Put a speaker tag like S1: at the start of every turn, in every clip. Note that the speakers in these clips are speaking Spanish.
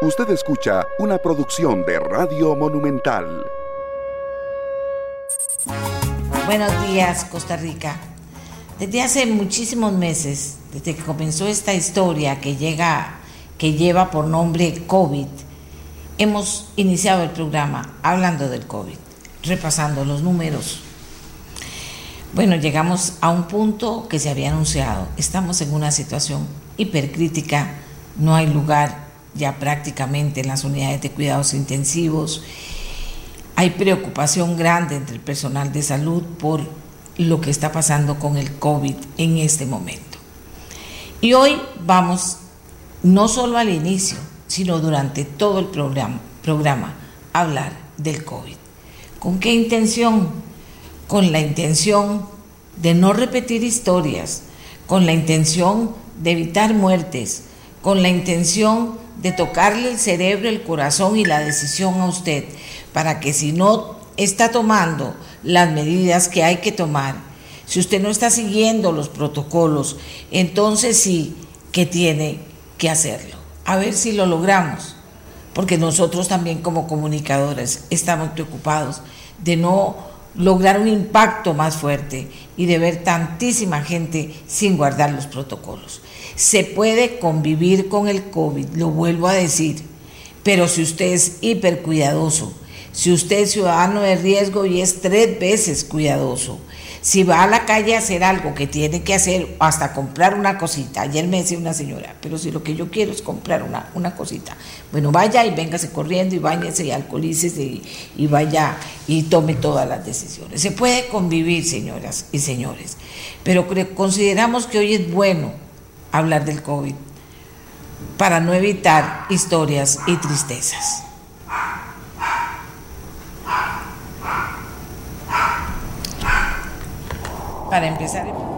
S1: Usted escucha una producción de Radio Monumental.
S2: Buenos días, Costa Rica. Desde hace muchísimos meses, desde que comenzó esta historia que llega, que lleva por nombre COVID, hemos iniciado el programa hablando del COVID, repasando los números. Bueno, llegamos a un punto que se había anunciado. Estamos en una situación hipercrítica, no hay lugar ya prácticamente en las unidades de cuidados intensivos. Hay preocupación grande entre el personal de salud por lo que está pasando con el COVID en este momento. Y hoy vamos no solo al inicio, sino durante todo el programa, a hablar del COVID. ¿Con qué intención? Con la intención de no repetir historias, con la intención de evitar muertes, con la intención de tocarle el cerebro, el corazón y la decisión a usted, para que si no está tomando las medidas que hay que tomar, si usted no está siguiendo los protocolos, entonces sí que tiene que hacerlo. A ver si lo logramos, porque nosotros también como comunicadores estamos preocupados de no lograr un impacto más fuerte y de ver tantísima gente sin guardar los protocolos. Se puede convivir con el COVID, lo vuelvo a decir, pero si usted es hiper cuidadoso, si usted es ciudadano de riesgo y es tres veces cuidadoso, si va a la calle a hacer algo que tiene que hacer, hasta comprar una cosita, ayer me decía una señora, pero si lo que yo quiero es comprar una, una cosita, bueno, vaya y véngase corriendo y bañese y alcoholícese y, y vaya y tome todas las decisiones. Se puede convivir, señoras y señores, pero consideramos que hoy es bueno hablar del COVID para no evitar historias y tristezas. Para empezar.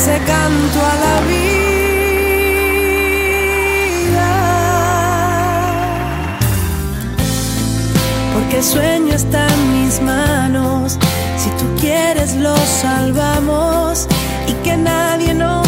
S3: canto a la vida. Porque el sueño está en mis manos. Si tú quieres, lo salvamos y que nadie nos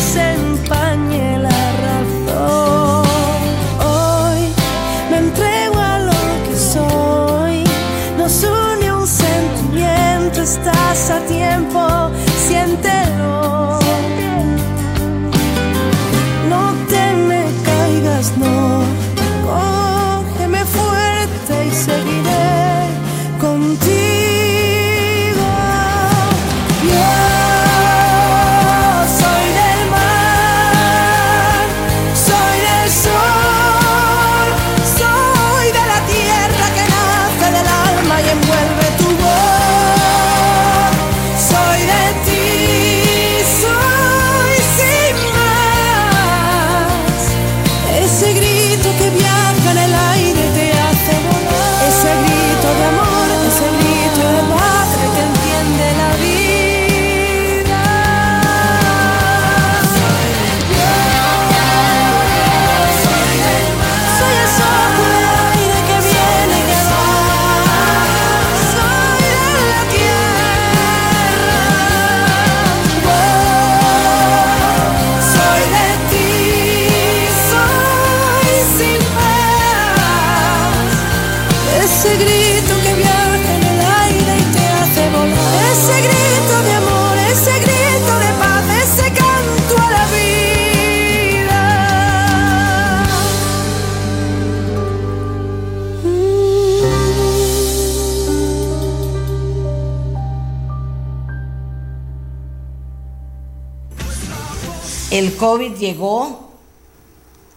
S2: COVID llegó,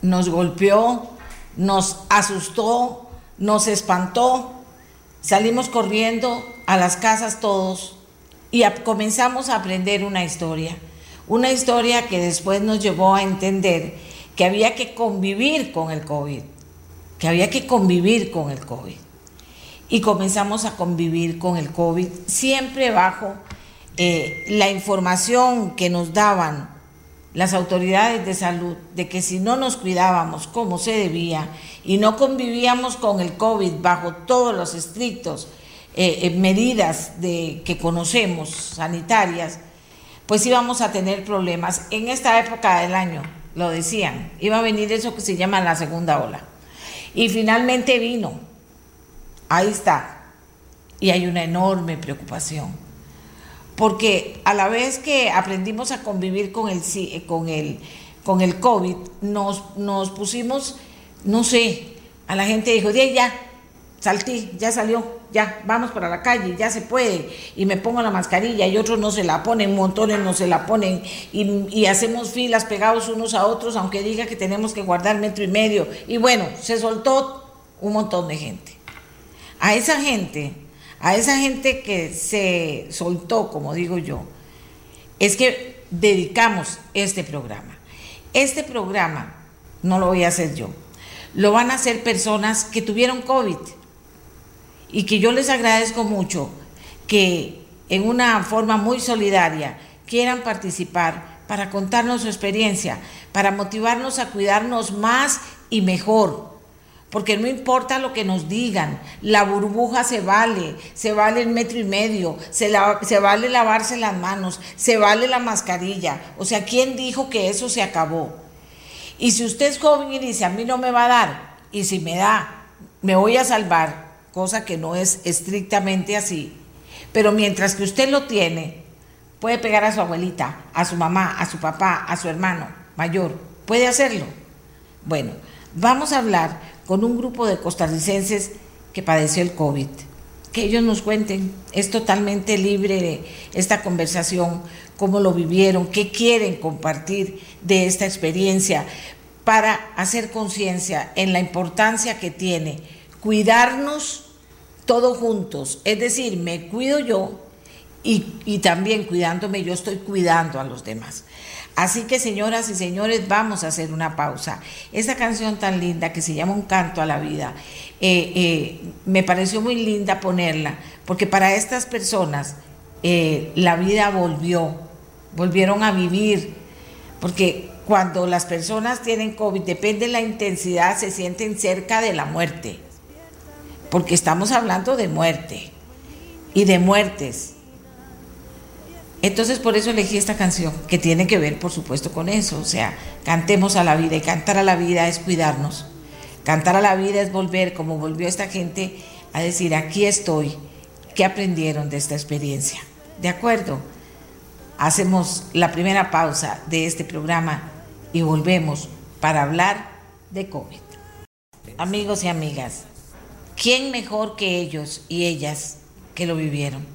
S2: nos golpeó, nos asustó, nos espantó, salimos corriendo a las casas todos y comenzamos a aprender una historia, una historia que después nos llevó a entender que había que convivir con el COVID, que había que convivir con el COVID. Y comenzamos a convivir con el COVID siempre bajo eh, la información que nos daban las autoridades de salud de que si no nos cuidábamos como se debía y no convivíamos con el COVID bajo todos los estrictos eh, eh, medidas de, que conocemos sanitarias, pues íbamos a tener problemas. En esta época del año, lo decían, iba a venir eso que se llama la segunda ola. Y finalmente vino. Ahí está. Y hay una enorme preocupación. Porque a la vez que aprendimos a convivir con el, con el, con el COVID, nos, nos pusimos, no sé, a la gente dijo, ya, saltí, ya salió, ya, vamos para la calle, ya se puede, y me pongo la mascarilla y otros no se la ponen, montones no se la ponen, y, hacemos filas pegados unos a otros, aunque diga que tenemos que guardar metro y medio, y bueno, se soltó un montón de gente. A esa gente, a esa gente que se soltó, como digo yo, es que dedicamos este programa. Este programa no lo voy a hacer yo, lo van a hacer personas que tuvieron COVID y que yo les agradezco mucho que en una forma muy solidaria quieran participar para contarnos su experiencia, para motivarnos a cuidarnos más y mejor. Porque no importa lo que nos digan, la burbuja se vale, se vale el metro y medio, se, vale lavarse las manos, se vale la mascarilla. O sea, ¿quién dijo que eso se acabó? Y si usted es joven y dice, a mí no me va a dar, y si me da, me voy a salvar, cosa que no es estrictamente así. Pero mientras que usted lo tiene, puede pegar a su abuelita, a su mamá, a su papá, a su hermano mayor. Puede hacerlo. Bueno, vamos a hablar con un grupo de costarricenses que padeció el COVID. Que ellos nos cuenten, es totalmente libre esta conversación, cómo lo vivieron, qué quieren compartir de esta experiencia para hacer conciencia en la importancia que tiene cuidarnos todos juntos. Es decir, me cuido yo y, también cuidándome, yo estoy cuidando a los demás. Así que señoras y señores, vamos a hacer una pausa. Esa canción tan linda que se llama Un canto a la vida, eh, eh, me pareció muy linda ponerla, porque para estas personas eh, la vida volvió, volvieron a vivir, porque cuando las personas tienen COVID, depende de la intensidad, se sienten cerca de la muerte porque estamos hablando de muerte y de muertes. Entonces por eso elegí esta canción, que tiene que ver por supuesto con eso, o sea, cantemos a la vida y cantar a la vida es cuidarnos. Cantar a la vida es volver, como volvió esta gente, a decir, aquí estoy, ¿qué aprendieron de esta experiencia? ¿De acuerdo? Hacemos la primera pausa de este programa y volvemos para hablar de COVID. Amigos y amigas, ¿Quién mejor que ellos y ellas que lo vivieron?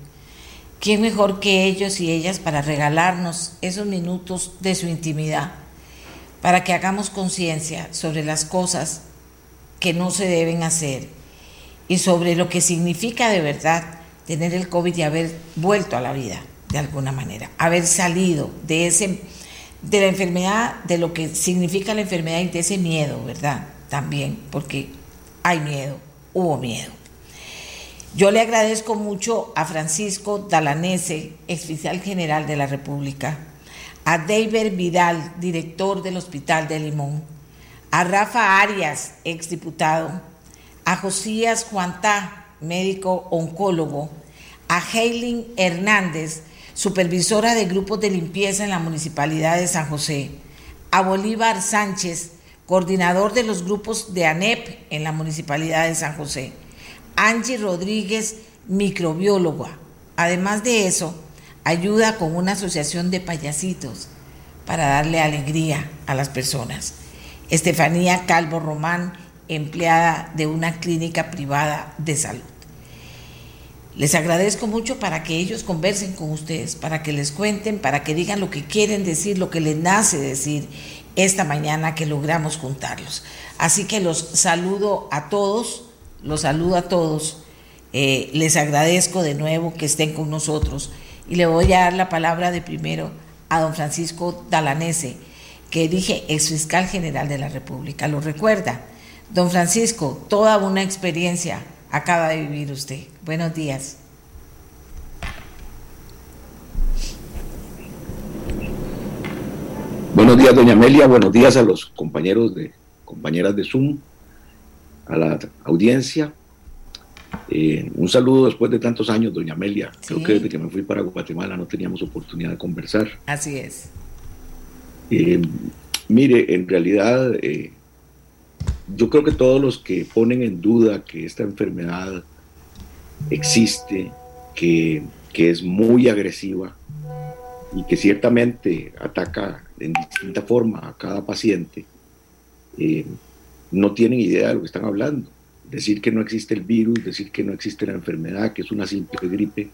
S2: ¿Quién mejor que ellos y ellas para regalarnos esos minutos de su intimidad? Para que hagamos conciencia sobre las cosas que no se deben hacer y sobre lo que significa de verdad tener el COVID y haber vuelto a la vida de alguna manera, haber salido de ese de la enfermedad, de lo que significa la enfermedad y de ese miedo, ¿verdad? También, porque hay miedo hubo miedo. Yo le agradezco mucho a Francisco Dalanese, oficial general de la República, a David Vidal, director del Hospital de Limón, a Rafa Arias, exdiputado, a Josías Juantá, médico oncólogo, a Heilin Hernández, supervisora de grupos de limpieza en la Municipalidad de San José, a Bolívar Sánchez, coordinador de los grupos de ANEP en la Municipalidad de San José. Angie Rodríguez, microbióloga. Además de eso, ayuda con una asociación de payasitos para darle alegría a las personas. Estefanía Calvo Román, empleada de una clínica privada de salud. Les agradezco mucho para que ellos conversen con ustedes, para que les cuenten, para que digan lo que quieren decir, lo que les nace decir esta mañana que logramos juntarlos. Así que los saludo a todos, los saludo a todos. Eh, les agradezco de nuevo que estén con nosotros y le voy a dar la palabra de primero a don Francisco Dalanese, que dije ex fiscal general de la República. ¿Lo recuerda? Don Francisco, toda una experiencia acaba de vivir usted. Buenos días.
S4: Buenos días, doña Amelia. Buenos días a los compañeros de compañeras de Zoom, a la audiencia. Eh, un saludo después de tantos años, doña Amelia. Creo que desde que me fui para Guatemala no teníamos oportunidad de conversar.
S2: Así es.
S4: Eh, mire, en realidad eh, yo creo que todos los que ponen en duda que esta enfermedad existe, que, es muy agresiva y que ciertamente ataca en distinta forma a cada paciente, eh, no tienen idea de lo que están hablando. Decir que no existe el virus, decir que no existe la enfermedad, que es una simple gripe,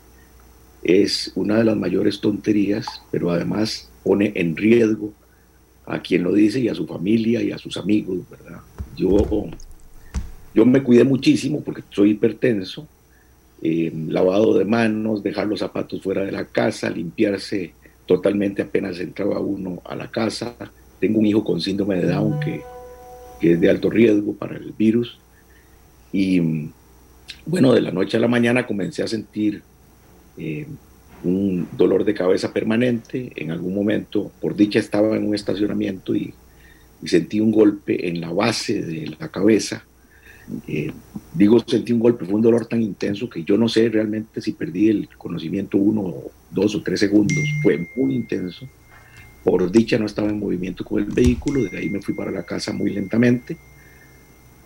S4: es una de las mayores tonterías, pero además pone en riesgo a quien lo dice y a su familia y a sus amigos, ¿verdad? Yo, yo me cuidé muchísimo porque soy hipertenso, eh, lavado de manos, dejar los zapatos fuera de la casa, limpiarse totalmente apenas entraba uno a la casa. Tengo un hijo con síndrome de Down que, es de alto riesgo para el virus. Y bueno, de la noche a la mañana comencé a sentir eh, un dolor de cabeza permanente. En algún momento, por dicha, estaba en un estacionamiento y y sentí un golpe en la base de la cabeza. Eh, digo, sentí un golpe, fue un dolor tan intenso que yo no sé realmente si perdí el conocimiento uno, dos o tres segundos. Fue muy intenso. Por dicha no estaba en movimiento con el vehículo, de ahí me fui para la casa muy lentamente.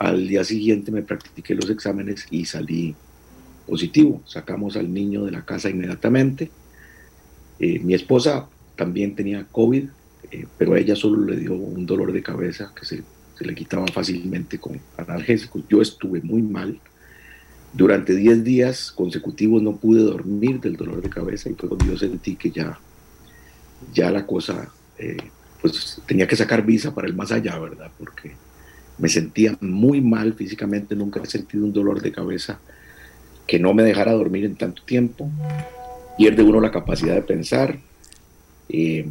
S4: Al día siguiente me practiqué los exámenes y salí positivo. Sacamos al niño de la casa inmediatamente. Eh, mi esposa también tenía COVID, eh, pero a ella solo le dio un dolor de cabeza que se, se, le quitaba fácilmente con analgésicos. Yo estuve muy mal. Durante 10 días consecutivos no pude dormir del dolor de cabeza y fue cuando yo sentí que ya, ya la cosa, eh, pues tenía que sacar visa para el más allá, ¿verdad? Porque me sentía muy mal físicamente, nunca he sentido un dolor de cabeza que no me dejara dormir en tanto tiempo. Pierde uno la capacidad de pensar. Eh,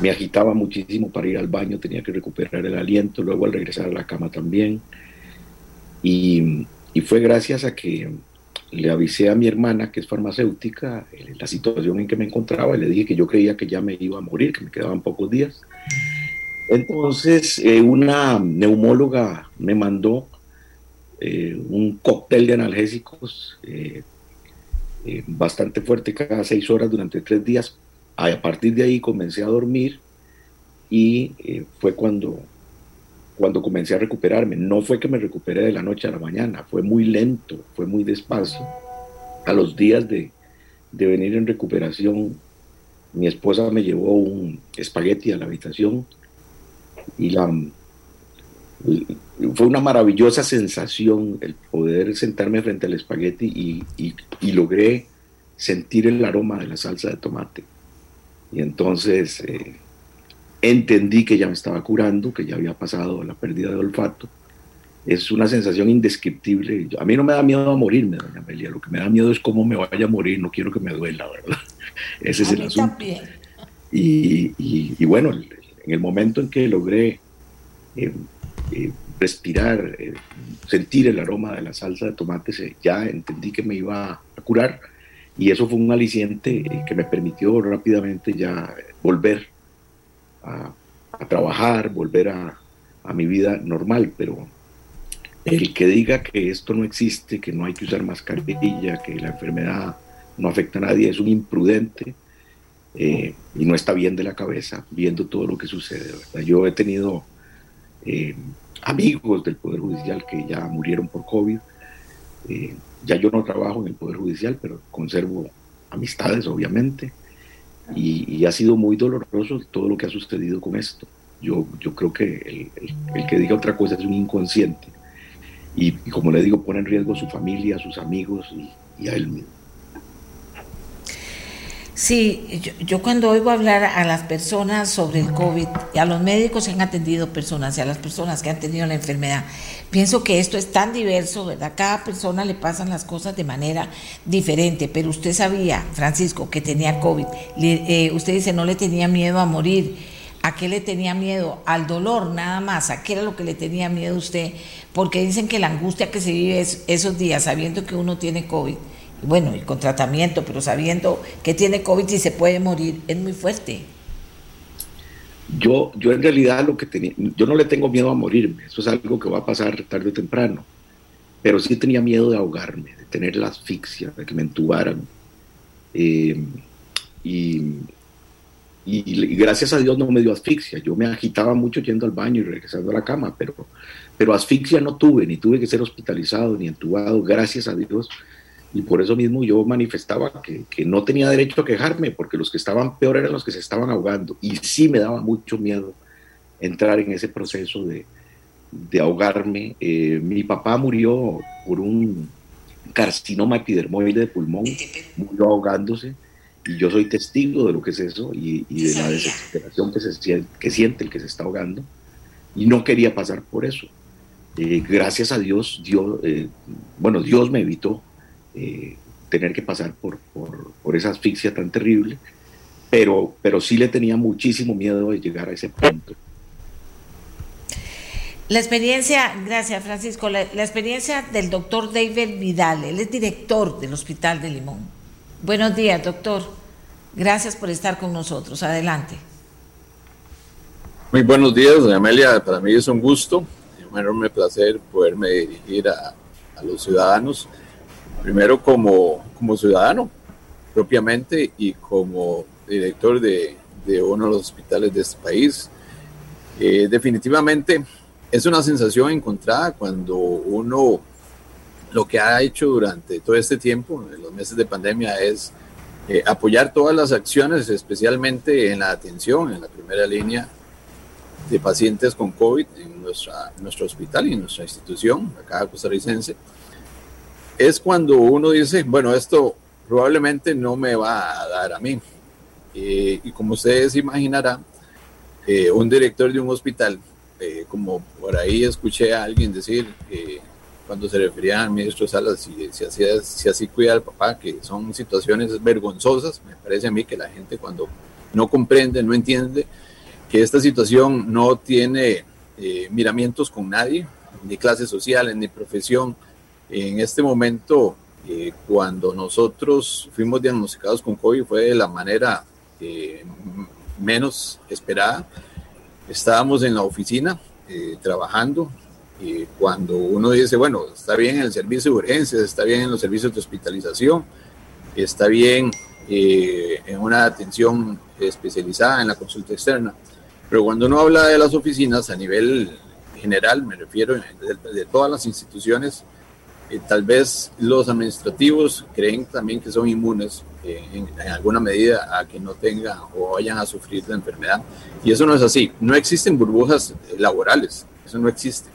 S4: me agitaba muchísimo para ir al baño, tenía que recuperar el aliento, luego al regresar a la cama también. Y, fue gracias a que le avisé a mi hermana, que es farmacéutica, eh, la situación en que me encontraba y le dije que yo creía que ya me iba a morir, que me quedaban pocos días. Entonces, eh, una neumóloga me mandó eh, un cóctel de analgésicos bastante fuerte cada seis horas durante tres días a partir de ahí comencé a dormir y eh, fue cuando, cuando comencé a recuperarme. No fue que me recuperé de la noche a la mañana, fue muy lento, fue muy despacio. A los días de, de venir en recuperación, mi esposa me llevó un espagueti a la habitación y la, fue una maravillosa sensación el poder sentarme frente al espagueti y, y, y logré sentir el aroma de la salsa de tomate y entonces eh, entendí que ya me estaba curando, que ya había pasado la pérdida de olfato. Es una sensación indescriptible. A mí no me da miedo a morirme, doña Amelia. Lo que me da miedo es cómo me vaya a morir. No quiero que me duela, ¿verdad? Ese es el asunto. Y, y, bueno, en el momento en que logré eh, eh, respirar, sentir el aroma de la salsa de tomate, ya entendí que me iba a curar y eso fue un aliciente eh, que me permitió rápidamente ya volver a, trabajar, volver a, mi vida normal, pero el que diga que esto no existe, que no hay que usar mascarilla, que la enfermedad no afecta a nadie, es un imprudente eh, y no está bien de la cabeza viendo todo lo que sucede. Yo he tenido eh, amigos del Poder Judicial que ya murieron por COVID. Ya yo no trabajo en el Poder Judicial, pero conservo amistades, obviamente, y, ha sido muy doloroso todo lo que ha sucedido con esto. Yo, yo creo que el, que diga otra cosa es un inconsciente. Y, como le digo, pone en riesgo a su familia, a sus amigos, y a él mismo.
S2: Sí, yo, cuando oigo hablar a las personas sobre el COVID, y a los médicos que han atendido personas y a las personas que han tenido la enfermedad, pienso que esto es tan diverso, ¿verdad? Cada persona le pasan las cosas de manera diferente, pero usted sabía, Francisco, que tenía COVID. Eh, usted dice, no le tenía miedo a morir. ¿A qué le tenía miedo? Al dolor, nada más. ¿A qué era lo que le tenía miedo usted? Porque dicen que la angustia que se vive esos días, sabiendo que uno tiene COVID, bueno, y con tratamiento, pero sabiendo que tiene COVID y se puede morir, es muy fuerte.
S4: Yo, yo en realidad lo que tenía, yo no le tengo miedo a morirme, eso es algo que va a pasar tarde o temprano, pero sí tenía miedo de ahogarme, de tener la asfixia, de que me entubaran. Eh, y, y, gracias a Dios no me dio asfixia, yo me agitaba mucho yendo al baño y regresando a la cama, pero, pero asfixia no tuve, ni tuve que ser hospitalizado, ni entubado, gracias a Dios y por eso mismo yo manifestaba que, que, no tenía derecho a quejarme, porque los que estaban peor eran los que se estaban ahogando. Y sí me daba mucho miedo entrar en ese proceso de, de ahogarme. Eh, mi papá murió por un carcinoma epidermoide de pulmón, murió ahogándose. Y yo soy testigo de lo que es eso y, y de la desesperación que, se, que siente el que se está ahogando. Y no quería pasar por eso. Eh, gracias a Dios, Dios eh, bueno, Dios me evitó eh, tener que pasar por, por, esa asfixia tan terrible, pero, pero sí le tenía muchísimo miedo de llegar a ese punto.
S2: La experiencia, gracias Francisco, la, experiencia del doctor David Vidal, él es director del Hospital de Limón. Buenos días, doctor. Gracias por estar con nosotros. Adelante.
S5: Muy buenos días, doña Amelia. Para mí es un gusto, un enorme placer poderme dirigir a, a los ciudadanos primero como, como ciudadano propiamente y como director de, de uno de los hospitales de este país. Eh, definitivamente es una sensación encontrada cuando uno lo que ha hecho durante todo este tiempo, en los meses de pandemia, es eh, apoyar todas las acciones, especialmente en la atención, en la primera línea de pacientes con COVID en nuestra, nuestro hospital y en nuestra institución, acá costarricense es cuando uno dice, bueno, esto probablemente no me va a dar a mí. Eh, y como ustedes imaginarán, eh, un director de un hospital, eh, como por ahí escuché a alguien decir, cuando se refería al ministro Salas, si, si, así, si así cuida al papá, que son situaciones vergonzosas, me parece a mí que la gente cuando no comprende, no entiende que esta situación no tiene miramientos con nadie, ni clases sociales, ni profesión, en este momento, eh, cuando nosotros fuimos diagnosticados con COVID, fue de la manera eh, menos esperada. Estábamos en la oficina eh, trabajando y cuando uno dice, bueno, está bien en el servicio de urgencias, está bien en los servicios de hospitalización, está bien en una atención especializada en la consulta externa, pero cuando uno habla de las oficinas a nivel general, me refiero de todas las instituciones, eh, tal vez los administrativos creen también que son inmunes eh, en, alguna medida a que no tengan o vayan a sufrir la enfermedad. Y eso no es así. No existen burbujas eh, laborales, eso no existe.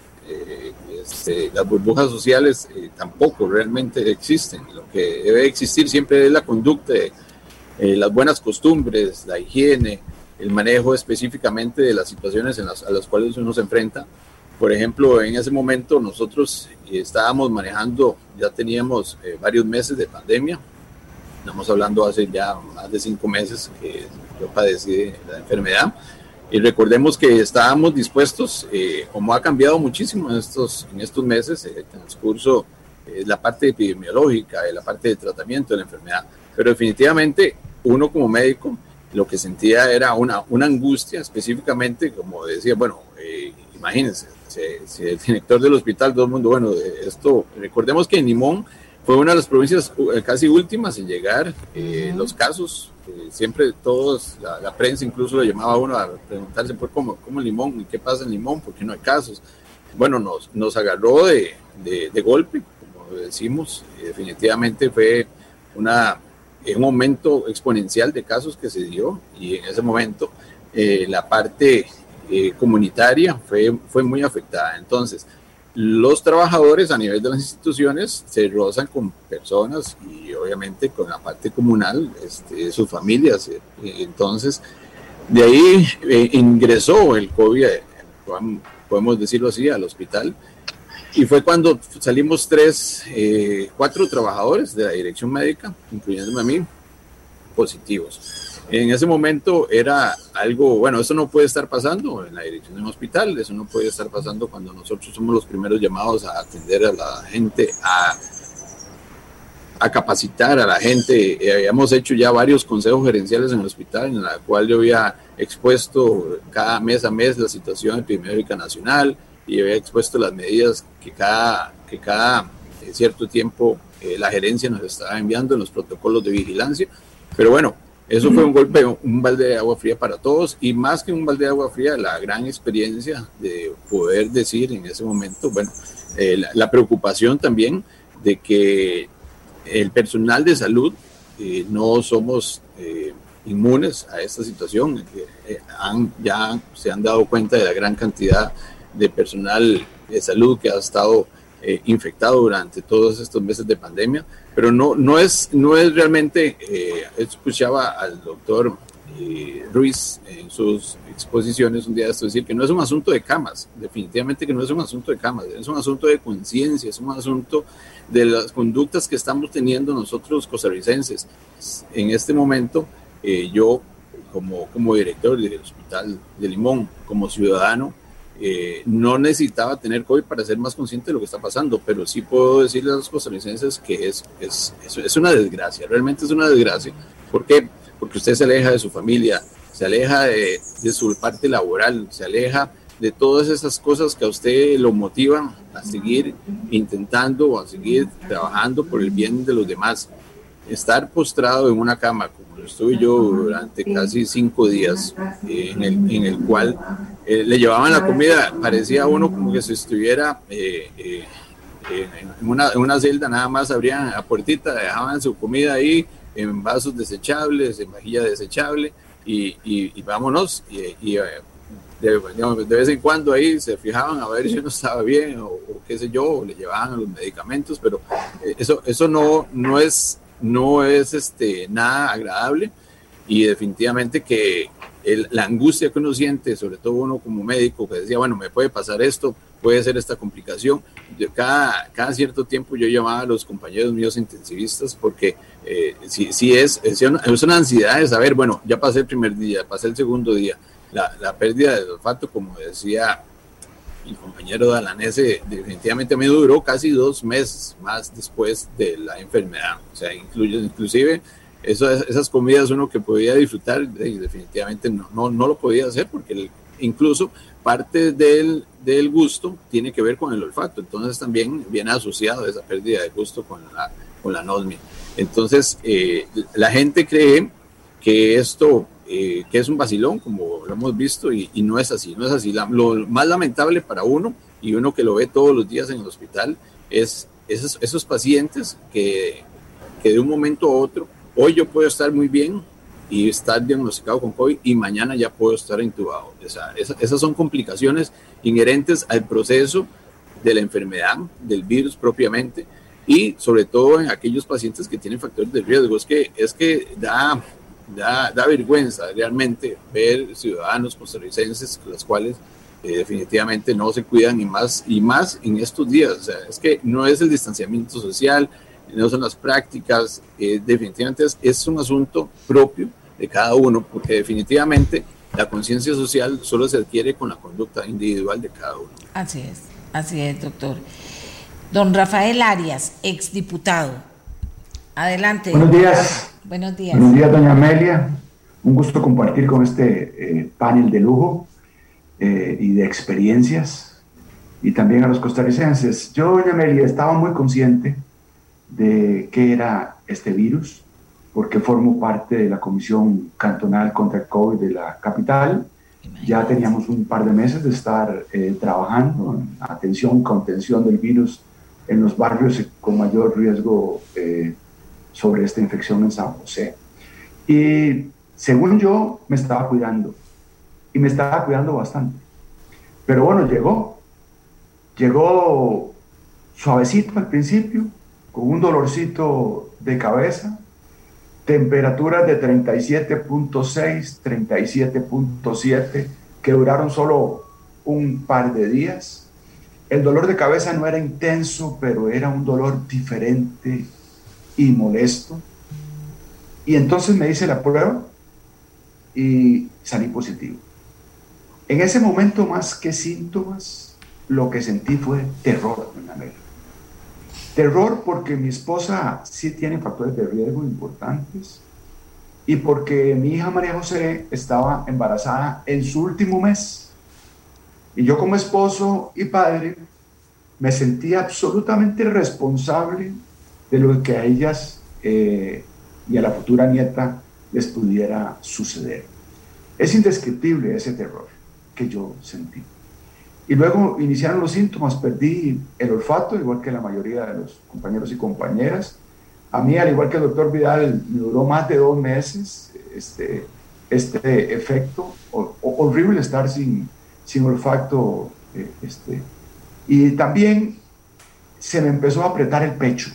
S5: Este, las burbujas sociales tampoco realmente existen. Lo que debe existir siempre es la conducta, las buenas costumbres, la higiene, el manejo específicamente de las situaciones en las, a las cuales uno se enfrenta por ejemplo, en ese momento nosotros estábamos manejando, ya teníamos eh, varios meses de pandemia, estamos hablando hace ya más de cinco meses que yo padecí la enfermedad, y recordemos que estábamos dispuestos, eh, como ha cambiado muchísimo en estos, en estos meses, el transcurso, eh, la parte epidemiológica, la parte de tratamiento de la enfermedad, pero definitivamente uno como médico lo que sentía era una, una angustia específicamente, como decía, bueno, imagínense, si, el director del hospital, todo el mundo, bueno, esto, recordemos que en Limón fue una de las provincias eh, casi últimas en llegar eh, los casos. Eh, siempre todos, la, prensa incluso lo llamaba a uno a preguntarse por cómo, cómo Limón y qué pasa en Limón, porque no hay casos. Bueno, nos, nos agarró de, de, golpe, como decimos, definitivamente fue una, un momento exponencial de casos que se dio y en ese momento la parte eh, comunitaria fue, fue muy afectada. Entonces, los trabajadores a nivel de las instituciones se rozan con personas y obviamente con la parte comunal, este, sus familias. Entonces, de ahí eh, ingresó el COVID, eh, podemos decirlo así, al hospital. Y fue cuando salimos tres, eh, cuatro trabajadores de la dirección médica, incluyéndome a mí, positivos. En ese momento era algo, bueno, eso no puede estar pasando en la dirección de un hospital, eso no puede estar pasando cuando nosotros somos los primeros llamados a atender a la gente, a, a capacitar a la gente. Eh, habíamos hecho ya varios consejos gerenciales en el hospital, en la cual yo había expuesto cada mes a mes la situación epidemiológica nacional y había expuesto las medidas que cada, que cada eh, cierto tiempo eh, la gerencia nos estaba enviando en los protocolos de vigilancia. Pero bueno, eso fue un golpe, un balde de agua fría para todos y más que un balde de agua fría, la gran experiencia de poder decir en ese momento, bueno, eh, la, preocupación también de que el personal de salud eh, no somos eh, inmunes a esta situación, han, ya se han dado cuenta de la gran cantidad de personal de salud que ha estado infectado durante todos estos meses de pandemia pero no, no, es, no es realmente, eh, escuchaba al doctor eh, Ruiz en sus exposiciones un día de esto decir que no es un asunto de camas, definitivamente que no es un asunto de camas, es un asunto de conciencia, es un asunto de las conductas que estamos teniendo nosotros costarricenses. En este momento, eh, yo como, como director del Hospital de Limón, como ciudadano, eh, no necesitaba tener COVID para ser más consciente de lo que está pasando, pero sí puedo decirle a los costarricenses que es, es, es, una desgracia, realmente es una desgracia. ¿Por qué? Porque usted se aleja de su familia, se aleja de, de su parte laboral, se aleja de todas esas cosas que a usted lo motivan a seguir intentando o a seguir trabajando por el bien de los demás. Estar postrado en una cama estuve yo durante casi cinco días, eh, en, el, en, el, cual eh, le llevaban la comida, parecía uno como que se estuviera eh, en, una, en una celda, nada más abrían la puertita, dejaban su comida ahí en vasos desechables, en vajilla desechable y, y, vámonos. Y, de, de, vez en cuando ahí se fijaban a ver si uno estaba bien o, o qué sé yo, o le llevaban los medicamentos, pero eso, eso no, no es no es este, nada agradable y definitivamente que la angustia que uno siente, sobre todo uno como médico, que decía, bueno, me puede pasar esto, puede ser esta complicación. cada, cada cierto tiempo yo llamaba a los compañeros míos intensivistas porque eh, si, es, es una, es, una, ansiedad de saber, bueno, ya pasé el primer día, pasé el segundo día, la, la pérdida del olfato, como decía mi compañero Dalanese definitivamente me duró casi dos meses más después de la enfermedad. O sea, incluye, inclusive esas comidas uno que podía disfrutar, definitivamente no, no, no lo podía hacer porque incluso parte del, del, gusto tiene que ver con el olfato. Entonces también viene asociado esa pérdida de gusto con la, con la anosmia. Entonces eh, la gente cree que esto eh, que es un vacilón, como lo hemos visto, y, no es así, no es así. lo más lamentable para uno, y uno que lo ve todos los días en el hospital, es esos, esos pacientes que, que de un momento a otro, hoy yo puedo estar muy bien y estar diagnosticado con COVID y mañana ya puedo estar intubado. O sea, esas, esas son complicaciones inherentes al proceso de la enfermedad, del virus propiamente, y sobre todo en aquellos pacientes que tienen factores de riesgo. Es que, es que da, da, da vergüenza realmente ver ciudadanos costarricenses, los cuales eh, definitivamente no se cuidan y más, y más en estos días. O sea, es que no es el distanciamiento social, no son las prácticas, eh, definitivamente es, es, un asunto propio de cada uno, porque definitivamente la conciencia social solo se adquiere con la conducta individual de cada uno.
S2: Así es, así es, doctor. Don Rafael Arias, exdiputado. Adelante.
S6: Buenos días.
S2: Buenos días.
S6: Buenos días, doña Amelia. Un gusto compartir con este eh, panel de lujo eh, y de experiencias y también a los costarricenses. Yo, doña Amelia, estaba muy consciente de qué era este virus, porque formo parte de la Comisión Cantonal contra el COVID de la capital. Ya teníamos un par de meses de estar eh, trabajando en atención contención del virus en los barrios con mayor riesgo eh, sobre esta infección en San José. Y según yo, me estaba cuidando. Y me estaba cuidando bastante. Pero bueno, llegó. Llegó suavecito al principio, con un dolorcito de cabeza, temperaturas de 37.6, 37.7, que duraron solo un par de días. El dolor de cabeza no era intenso, pero era un dolor diferente y molesto. Y entonces me hice la prueba y salí positivo. En ese momento, más que síntomas, lo que sentí fue terror, Terror porque mi esposa sí tiene factores de riesgo importantes y porque mi hija María José estaba embarazada en su último mes. Y yo como esposo y padre me sentía absolutamente responsable de lo que a ellas eh, y a la futura nieta les pudiera suceder. Es indescriptible ese terror que yo sentí. Y luego iniciaron los síntomas, perdí el olfato, igual que la mayoría de los compañeros y compañeras. A mí, al igual que el doctor Vidal, me duró más de dos meses este, este efecto. horrible estar sin, sin olfato. Eh, este. Y también se me empezó a apretar el pecho.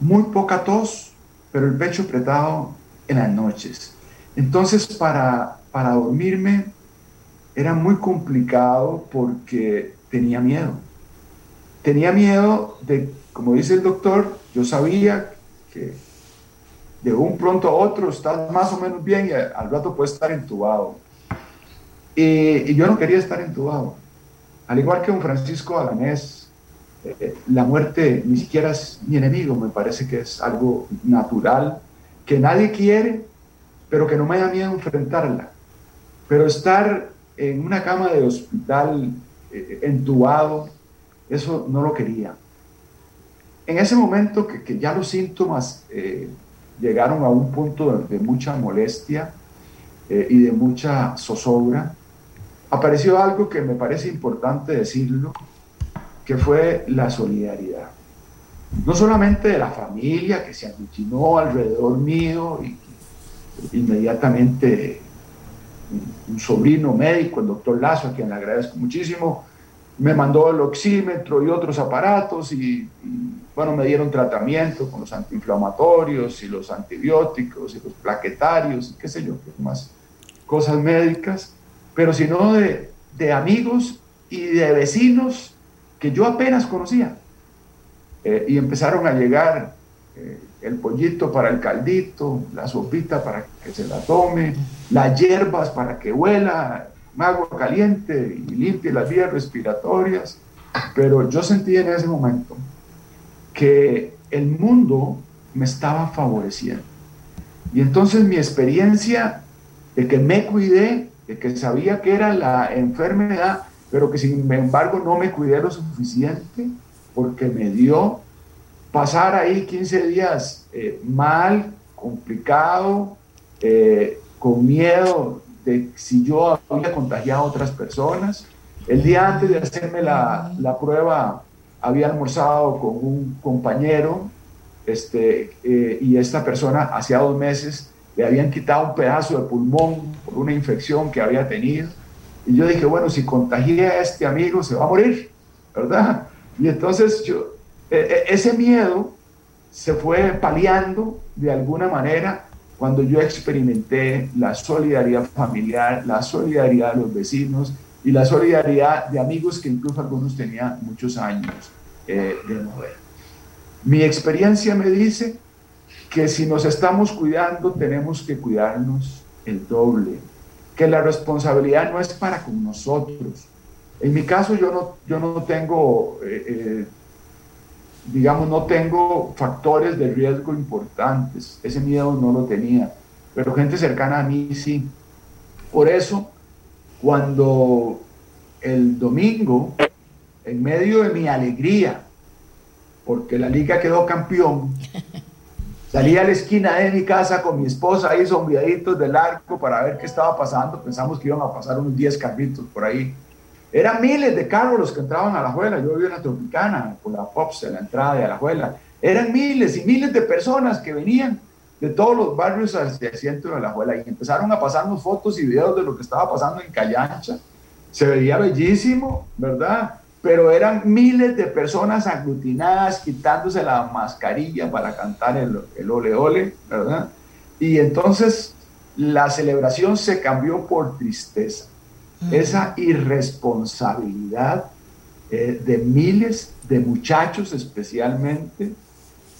S6: Muy poca tos, pero el pecho apretado en las noches. Entonces, para, para dormirme era muy complicado porque tenía miedo. Tenía miedo de, como dice el doctor, yo sabía que de un pronto a otro estás más o menos bien y al rato puedes estar entubado. Y, yo no quería estar entubado. Al igual que un Francisco Alanés, eh, la muerte ni siquiera es mi enemigo, me parece que es algo natural, que nadie quiere, pero que no me da miedo enfrentarla. Pero estar en una cama de hospital eh, entubado, eso no lo quería. En ese momento que, ya los síntomas eh, llegaron a un punto de, mucha molestia y de mucha zozobra, apareció algo que me parece importante decirlo, que fue la solidaridad. No solamente de la familia que se aglutinó alrededor mío y inmediatamente un sobrino médico, el doctor Lazo, a quien le agradezco muchísimo, me mandó el oxímetro y otros aparatos y, bueno, me dieron tratamiento con los antiinflamatorios y los antibióticos y los plaquetarios y qué sé yo, qué más cosas médicas, pero sino de, de amigos y de vecinos que yo apenas conocía. Eh, y empezaron a llegar eh, el pollito para el caldito, la sopita para que se la tome, las hierbas para que huela, agua caliente y limpie las vías respiratorias. Pero yo sentí en ese momento que el mundo me estaba favoreciendo. Y entonces mi experiencia de que me cuidé, de que sabía que era la enfermedad, pero que sin embargo no me cuidé lo suficiente porque me dio pasar ahí 15 días eh, mal, complicado, eh, con miedo de si yo había contagiado a otras personas. El día antes de hacerme la, la prueba había almorzado con un compañero este, eh, y esta persona hacía dos meses le habían quitado un pedazo de pulmón por una infección que había tenido. Y yo dije, bueno, si contagié a este amigo se va a morir, ¿verdad? Y entonces yo, e, e, ese miedo se fue paliando de alguna manera cuando yo experimenté la solidaridad familiar, la solidaridad de los vecinos y la solidaridad de amigos que incluso algunos tenían muchos años eh, de no ver. Mi experiencia me dice que si nos estamos cuidando tenemos que cuidarnos el doble, que la responsabilidad no es para con nosotros. En mi caso yo no, yo no tengo eh, eh, digamos, no tengo factores de riesgo importantes. Ese miedo no lo tenía, pero gente cercana a mí sí. Por eso, cuando el domingo, en medio de mi alegría, porque la liga quedó campeón, salí a la esquina de mi casa con mi esposa ahí sombreaditos del arco para ver qué estaba pasando. Pensamos que iban a pasar unos 10 carritos por ahí eran miles de carros los que entraban a la juela. Yo vivía en la Tropicana, por la POPS, en la entrada de la juela. Eran miles y miles de personas que venían de todos los barrios hacia el centro de la juela y empezaron a pasarnos fotos y videos de lo que estaba pasando en Callancha. Se veía bellísimo, ¿verdad? Pero eran miles de personas aglutinadas quitándose la mascarilla para cantar el, el ole ole, ¿verdad? Y entonces la celebración se cambió por tristeza. Esa irresponsabilidad eh, de miles de muchachos especialmente,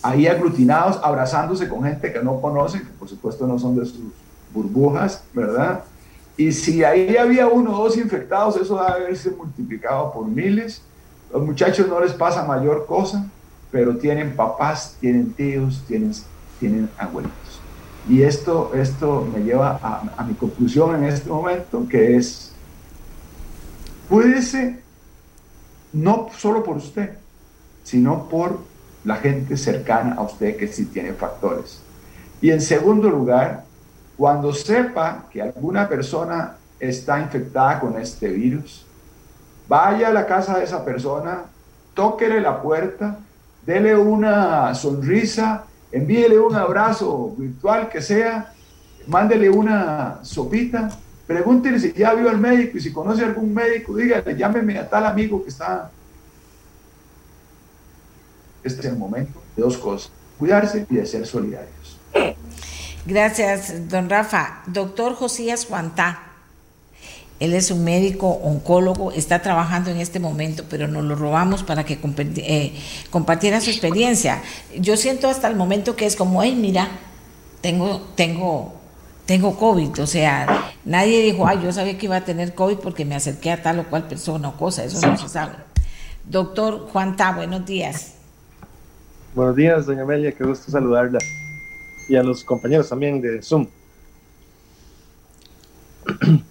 S6: ahí aglutinados, abrazándose con gente que no conocen, que por supuesto no son de sus burbujas, ¿verdad? Y si ahí había uno o dos infectados, eso debe haberse multiplicado por miles. Los muchachos no les pasa mayor cosa, pero tienen papás, tienen tíos, tienen, tienen abuelitos. Y esto, esto me lleva a, a mi conclusión en este momento, que es, ser no solo por usted, sino por la gente cercana a usted que sí tiene factores. Y en segundo lugar, cuando sepa que alguna persona está infectada con este virus, vaya a la casa de esa persona, tóquele la puerta, dele una sonrisa, envíele un abrazo virtual que sea, mándele una sopita, pregúntele si ya vio al médico y si conoce a algún médico, dígale, llámeme a tal amigo que está. Este es el momento de dos cosas, cuidarse y de ser solidarios.
S2: Gracias, don Rafa. Doctor Josías Juantá, él es un médico oncólogo, está trabajando en este momento, pero nos lo robamos para que eh, compartiera su experiencia. Yo siento hasta el momento que es como, hey, mira, tengo, tengo, tengo COVID. O sea, nadie dijo, ay, yo sabía que iba a tener COVID porque me acerqué a tal o cual persona o cosa, eso no se sabe. Doctor Juantá, buenos días.
S7: Buenos días, doña Amelia, qué gusto saludarla y a los compañeros también de Zoom.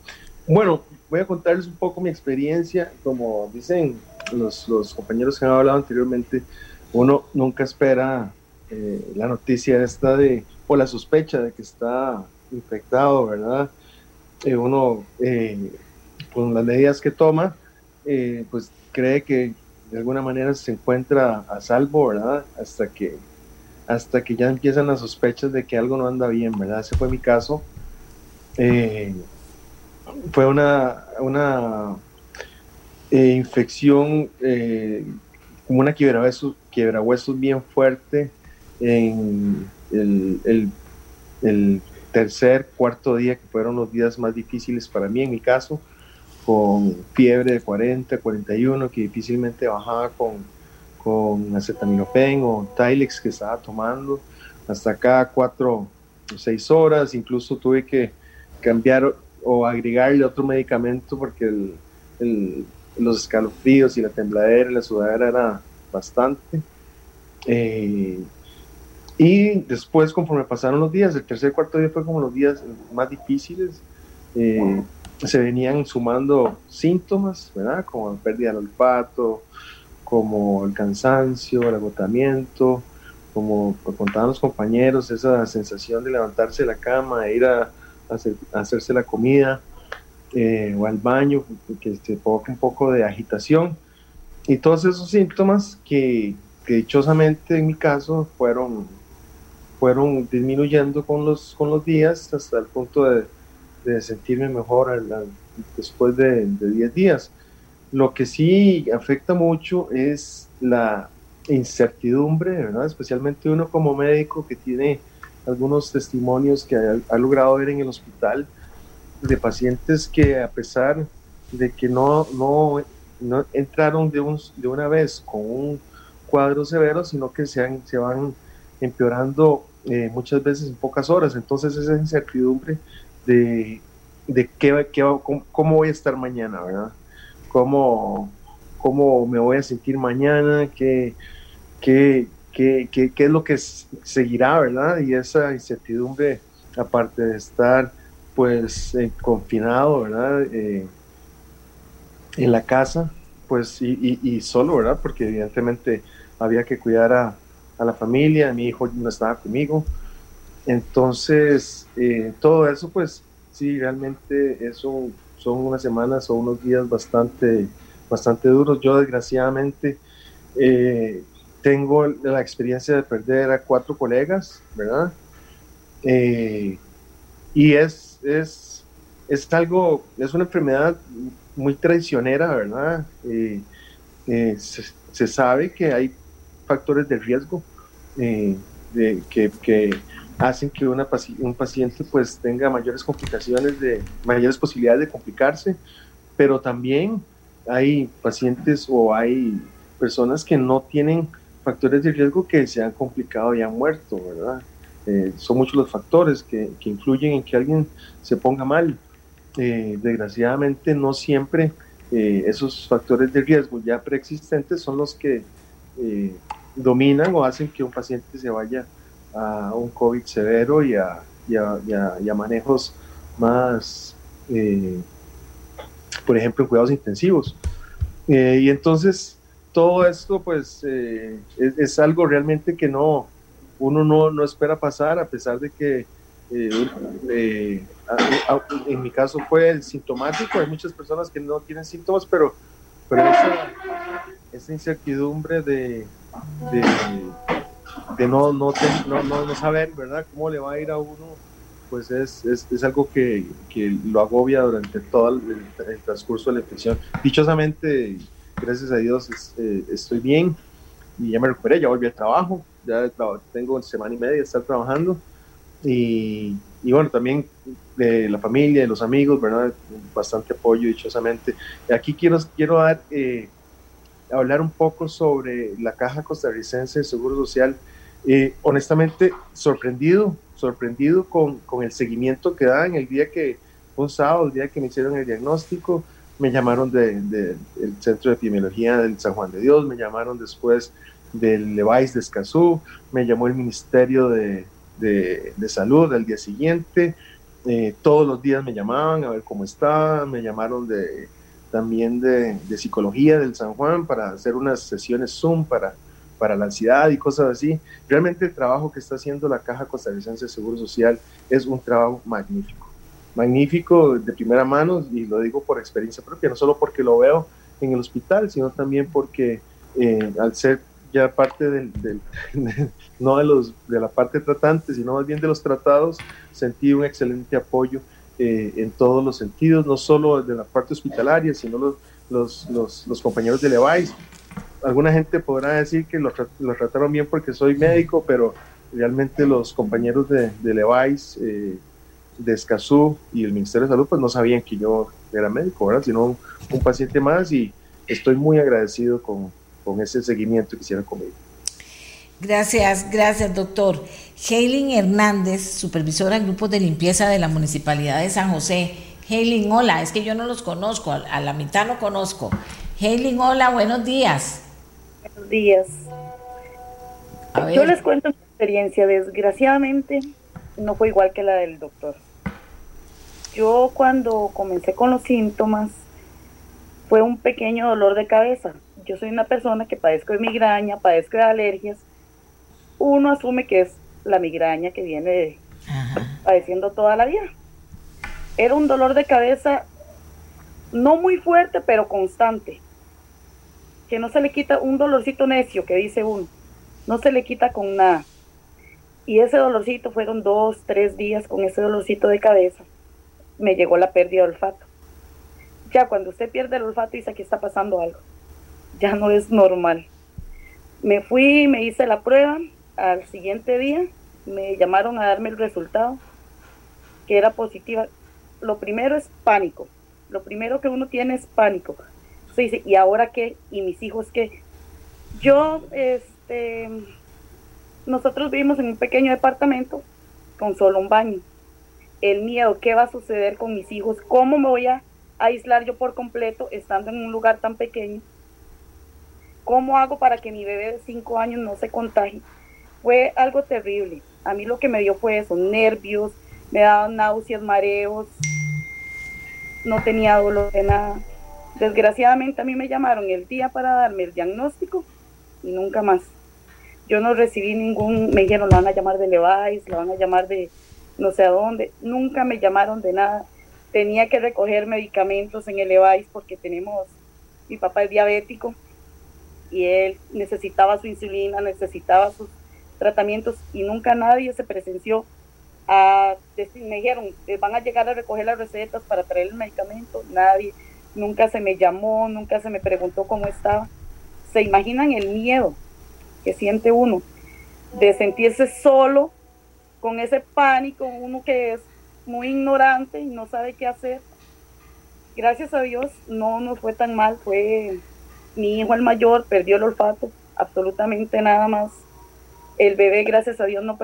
S7: Bueno, voy a contarles un poco mi experiencia. Como dicen los, compañeros que han hablado anteriormente, uno nunca espera eh, la noticia esta de, o la sospecha de que está infectado, ¿verdad? Eh, uno, eh, con las medidas que toma, pues cree que de alguna manera se encuentra a salvo, ¿verdad? Hasta que hasta que ya empiezan las sospechas de que algo no anda bien, ¿verdad? Ese fue mi caso. Eh, fue una, una eh, infección eh, como una quiebrahuesos, huesos bien fuerte en el, el, tercer, cuarto día, que fueron los días más difíciles para mí en mi caso, con fiebre de 40, 41, que difícilmente bajaba con con acetaminofén o Tilex que estaba tomando hasta cada cuatro o seis horas, incluso tuve que cambiar o agregarle otro medicamento porque los escalofríos y la tembladera y la sudadera era bastante. Eh, y después, conforme pasaron los días, el tercer cuarto día fue como los días más difíciles. Eh, se venían sumando síntomas, ¿verdad? Como pérdida del olfato, como el cansancio, el agotamiento, como contaban los compañeros, esa sensación de levantarse de la cama e ir a, hacerse la comida eh, o al baño, que se provoca un poco de agitación. Y todos esos síntomas que, dichosamente en mi caso fueron, fueron disminuyendo con los, con los días hasta el punto de, sentirme mejor después de 10 días. Lo que sí afecta mucho es la incertidumbre, ¿verdad? Especialmente uno como médico que tiene algunos testimonios que ha, logrado ver en el hospital de pacientes que a pesar de que no, no, no entraron de, un, de una vez con un cuadro severo, sino que se, han, se van empeorando eh, muchas veces en pocas horas. Entonces esa incertidumbre de, de qué, qué, cómo, cómo voy a estar mañana, ¿verdad? Cómo, cómo me voy a sentir mañana, qué, qué, qué, qué, es lo que seguirá, ¿verdad? Y esa incertidumbre, aparte de estar pues eh, confinado, ¿verdad? Eh, en la casa, pues y, y, solo, ¿verdad? Porque evidentemente había que cuidar a, a, la familia, mi hijo no estaba conmigo. Entonces, eh, todo eso, pues sí, realmente es un, son unas semanas o unos días bastante, bastante duros. Yo desgraciadamente eh, tengo la experiencia de perder a cuatro colegas, ¿verdad? Eh, y es, es, es algo, es una enfermedad muy traicionera, ¿verdad? Eh, se, sabe que hay factores de riesgo que, que, hacen que una, un paciente pues tenga mayores complicaciones, de mayores posibilidades de complicarse, pero también hay pacientes o hay personas que no tienen factores de riesgo que se han complicado y han muerto, ¿verdad? Eh, son muchos los factores que, que, influyen en que alguien se ponga mal. Eh, desgraciadamente no siempre eh, esos factores de riesgo ya preexistentes son los que dominan o hacen que un paciente se vaya a un COVID severo y a, y a, manejos más, por ejemplo, cuidados intensivos. y entonces todo esto pues es, es, algo realmente que no, uno no, no espera pasar, a pesar de que eh, eh, en mi caso fue el sintomático, hay muchas personas que no tienen síntomas, pero, pero esa, incertidumbre de, de, no, no, no, no, saber, ¿verdad?, cómo le va a ir a uno, pues es, es, es algo que, que, lo agobia durante todo el, transcurso de la infección. Dichosamente, gracias a Dios, eh, estoy bien y ya me recuperé, ya volví al trabajo, ya tengo semana y media de estar trabajando y, y bueno, también de la familia, de los amigos, ¿verdad? Bastante apoyo, dichosamente. Aquí quiero, quiero dar, eh, hablar un poco sobre la Caja Costarricense de Seguro Social. Eh, honestamente, sorprendido, sorprendido con, con, el seguimiento que dan el día que, un sábado, el día que me hicieron el diagnóstico, me llamaron del de, Centro de Epidemiología del San Juan de Dios, me llamaron después del Levice de Escazú, me llamó el Ministerio de, de, Salud al día siguiente, eh, todos los días me llamaban a ver cómo estaba, me llamaron de, también de, de, Psicología del San Juan para hacer unas sesiones Zoom para, para la ansiedad y cosas así. Realmente el trabajo que está haciendo la Caja Costarricense de Seguro Social es un trabajo magnífico, magnífico de primera mano y lo digo por experiencia propia, no solo porque lo veo en el hospital, sino también porque eh, al ser ya parte del, no de, los, de la parte tratante, sino más bien de los tratados, sentí un excelente apoyo eh, en todos los sentidos, no solo de la parte hospitalaria, sino los, los, los, los compañeros de Levice. Alguna gente podrá decir que los, trataron bien porque soy médico, pero realmente los compañeros de, de eh, de Escazú y el Ministerio de Salud, pues no sabían que yo era médico, ¿verdad? Sino un, paciente más y estoy muy agradecido con, con ese seguimiento que hicieron conmigo.
S2: Gracias, gracias, doctor. Heilin Hernández, supervisora del grupo de limpieza de la Municipalidad de San José. Heilin, hola, es que yo no los conozco, a la mitad no conozco. Heilin, hola, buenos días.
S8: Buenos días. Yo les cuento mi experiencia. Desgraciadamente, no fue igual que la del doctor. Yo cuando comencé con los síntomas, fue un pequeño dolor de cabeza yo soy una persona que padezco de migraña, padezco de alergias, uno asume que es la migraña que viene padeciendo toda la vida. Era un dolor de cabeza no muy fuerte, pero constante. No se le quita un dolorcito necio, que dice uno. No se le quita con nada. Y ese dolorcito fueron dos, tres días con ese dolorcito de cabeza. Me llegó la pérdida de olfato. Ya cuando usted pierde el olfato dice que está pasando algo ya no es normal. Me fui, me hice la prueba, al siguiente día me llamaron a darme el resultado, que era positiva. Lo primero es pánico, lo primero que uno tiene es pánico. Se dice, ¿y ahora qué? ¿Y mis hijos qué? Yo, este, nosotros vivimos en un pequeño departamento con solo un baño. El miedo, ¿qué va a suceder con mis hijos? ¿Cómo me voy a aislar yo por completo estando en un lugar tan pequeño? ¿Cómo hago para que mi bebé de 5 años no se contagie? Fue algo terrible. A mí lo que me dio fue eso, nervios, me daban náuseas, mareos, no tenía dolor de nada. Desgraciadamente a mí me llamaron el día para darme el diagnóstico y nunca más. Yo no recibí ningún, me dijeron, la van a llamar de Levi's, la van a llamar de no sé a dónde. Nunca me llamaron de nada. Tenía que recoger medicamentos en el Levi's porque tenemos, mi papá es diabético y él necesitaba su insulina, necesitaba sus tratamientos y nunca nadie se presenció a me dijeron, van a llegar a recoger las recetas para traer el medicamento, nadie, nunca se me llamó, nunca se me preguntó cómo estaba. se imaginan el miedo que siente uno de sentirse solo, con ese pánico, uno que es muy ignorante y no sabe qué hacer. Gracias a Dios no nos fue tan mal, fue mi hijo el mayor, perdió el olfato, absolutamente nada más. El bebé, gracias a Dios, no,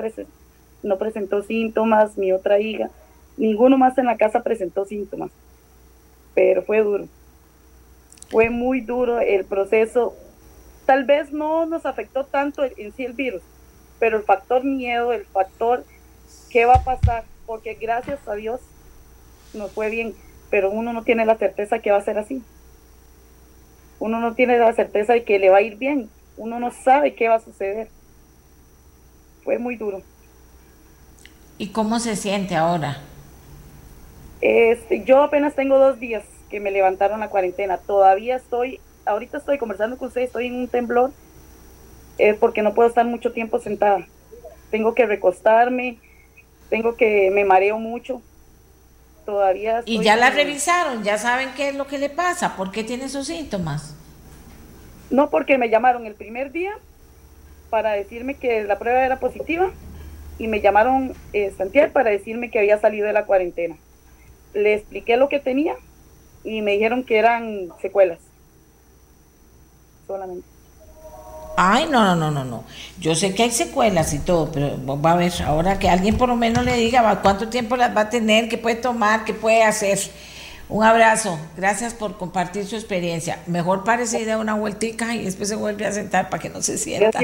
S8: no presentó síntomas, mi otra hija, ninguno más en la casa presentó síntomas, pero fue duro. Fue muy duro el proceso. Tal vez no nos afectó tanto en sí el virus, pero el factor miedo, el factor qué va a pasar, porque gracias a Dios nos fue bien, pero uno no tiene la certeza que va a ser así. Uno no tiene la certeza de que le va a ir bien, uno no sabe qué va a suceder. Fue muy duro.
S2: ¿Y cómo se siente ahora?
S8: Este, yo apenas tengo dos días que me levantaron la cuarentena. Todavía estoy, ahorita estoy conversando con usted, estoy en un temblor es porque no puedo estar mucho tiempo sentada. Tengo que recostarme, tengo que, me mareo mucho. Todavía.
S2: Y ya la revisaron, ya saben qué es lo que le pasa, por qué tiene esos síntomas.
S8: No, porque me llamaron el primer día para decirme que la prueba era positiva y me llamaron eh, Santiago para decirme que había salido de la cuarentena. Le expliqué lo que tenía y me dijeron que eran secuelas. Solamente.
S2: Ay, no, no, no, no, no. Yo sé que hay secuelas y todo, pero va a ver, ahora que alguien por lo menos le diga cuánto tiempo las va a tener, qué puede tomar, qué puede hacer. Un abrazo, gracias por compartir su experiencia. Mejor parece ir a una vueltica y después se vuelve a sentar para que no se sienta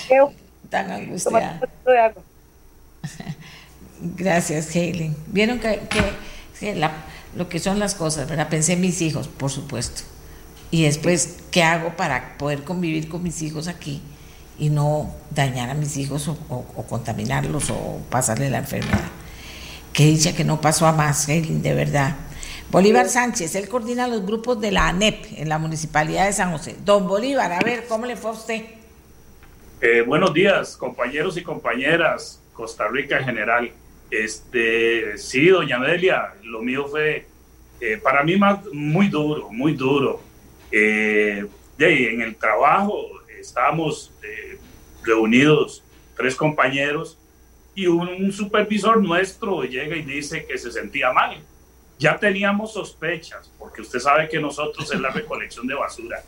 S2: tan angustiada. Gracias, Helen. Vieron que, lo que son las cosas, ¿verdad? Pensé en mis hijos, por supuesto. Y después, ¿qué hago para poder convivir con mis hijos aquí y no dañar a mis hijos o, contaminarlos o pasarle la enfermedad? Que dicha que no pasó a más, de verdad. Bolívar Sánchez, él coordina los grupos de la ANEP en la Municipalidad de San José. Don Bolívar, a ver, ¿cómo le fue a usted?
S9: Eh, buenos días, compañeros y compañeras, Costa Rica en general. Este, sí, doña Amelia, lo mío fue eh, para mí más, muy duro, muy duro. Eh, en el trabajo estábamos eh, reunidos tres compañeros y un, supervisor nuestro llega y dice que se sentía mal. Ya teníamos sospechas, porque usted sabe que nosotros en la recolección de basura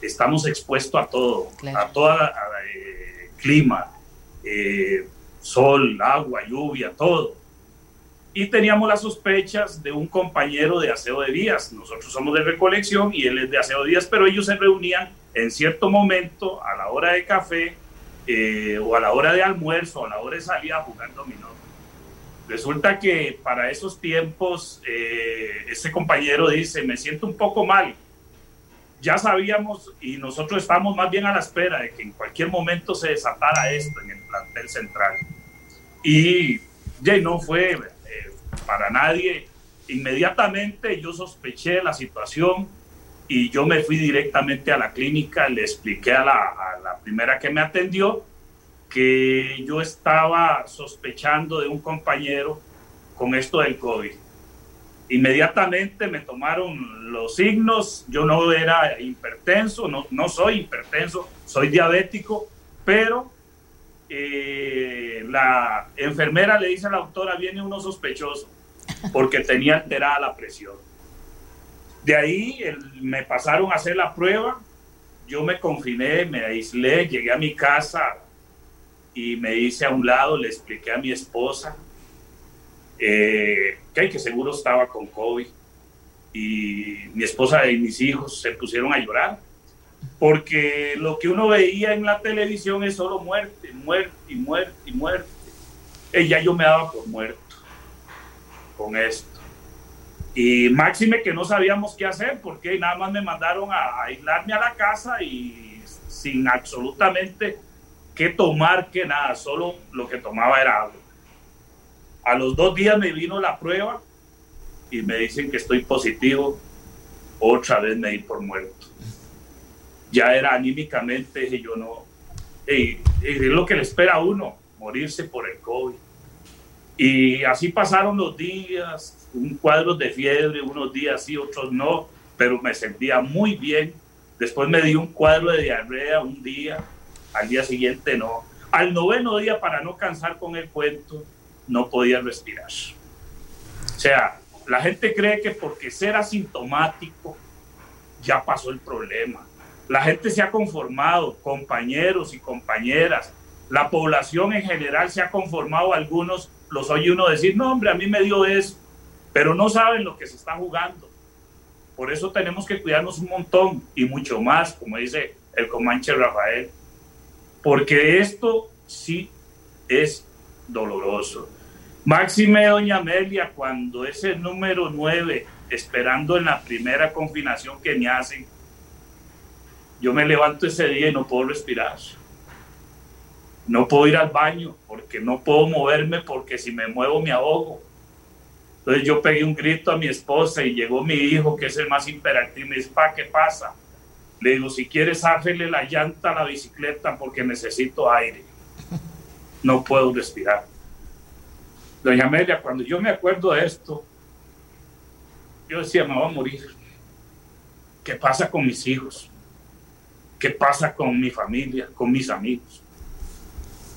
S9: estamos expuestos a todo, a todo eh, clima, eh, sol, agua, lluvia, todo y teníamos las sospechas de un compañero de aseo de días. Nosotros somos de recolección y él es de aseo de días, pero ellos se reunían en cierto momento a la hora de café eh, o a la hora de almuerzo o a la hora de salir a jugar dominó. Resulta que para esos tiempos eh, ese compañero dice, me siento un poco mal. Ya sabíamos y nosotros estamos más bien a la espera de que en cualquier momento se desatara esto en el plantel central. Y ya no fue para nadie. Inmediatamente yo sospeché la situación y yo me fui directamente a la clínica, le expliqué a la, primera que me atendió que yo estaba sospechando de un compañero con esto del COVID. Inmediatamente me tomaron los signos, yo no era hipertenso, no, no soy hipertenso, soy diabético, pero eh, la enfermera le dice a la doctora, viene uno sospechoso, porque tenía alterada la presión. De ahí me pasaron a hacer la prueba, yo me confiné, me aislé, llegué a mi casa y me hice a un lado, le expliqué a mi esposa eh, que, que seguro estaba con COVID y mi esposa y mis hijos se pusieron a llorar porque lo que uno veía en la televisión es solo muerte, muerte muerte muerte. Y ya yo me daba por muerto con esto. Y máxime que no sabíamos qué hacer porque nada más me mandaron a, aislarme a la casa y sin absolutamente qué tomar, que nada, solo lo que tomaba era agua. A los dos días me vino la prueba y me dicen que estoy positivo. Otra vez me di por muerto ya era anímicamente, y yo no, es lo que le espera a uno, morirse por el COVID. Y así pasaron los días, un cuadro de fiebre, unos días sí, otros no, pero me sentía muy bien Después me dio un cuadro de diarrea un día, al día siguiente no. Al noveno día, para no cansar con el cuento, no podía respirar. O sea, la gente cree que porque ser asintomático ya pasó el problema. La gente se ha conformado, compañeros y compañeras. La población en general se ha conformado, algunos los oye uno decir, no hombre, a mí me dio eso, pero no saben lo que se está jugando. Por eso tenemos que cuidarnos un montón y mucho más, como dice el Comanche Rafael, porque esto sí es doloroso. Máxime Doña Amelia, cuando ese número 9, esperando en la primera confinación que me hacen, yo me levanto ese día y no puedo respirar. No puedo ir al baño porque no puedo moverme porque si me muevo me ahogo. Entonces yo pegué un grito a mi esposa y llegó mi hijo, que es el más imperativo, y me dice, pa, ¿qué pasa? Le digo, si quieres, áfele la llanta a la bicicleta porque necesito aire. No puedo respirar. Doña Amelia, cuando yo me acuerdo de esto, yo decía, me voy a morir. ¿Qué pasa con mis hijos? ¿Qué pasa con mi familia, con mis amigos?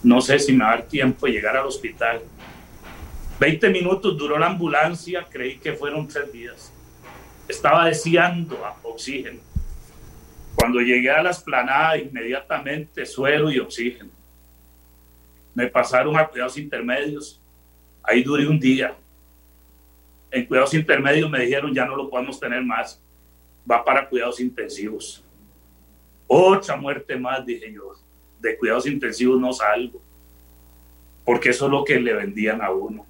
S9: No sé si me va a dar tiempo de llegar al hospital 20 minutos duró la ambulancia, creí que fueron tres días. Estaba deseando oxígeno. Cuando llegué a la esplanada, inmediatamente suero y oxígeno. Me pasaron a cuidados intermedios. Ahí duré un día. En cuidados intermedios me dijeron ya no lo podemos tener más. Va para cuidados intensivos. Otra muerte más, dije yo. De cuidados intensivos no salgo. Porque eso es lo que le vendían a uno.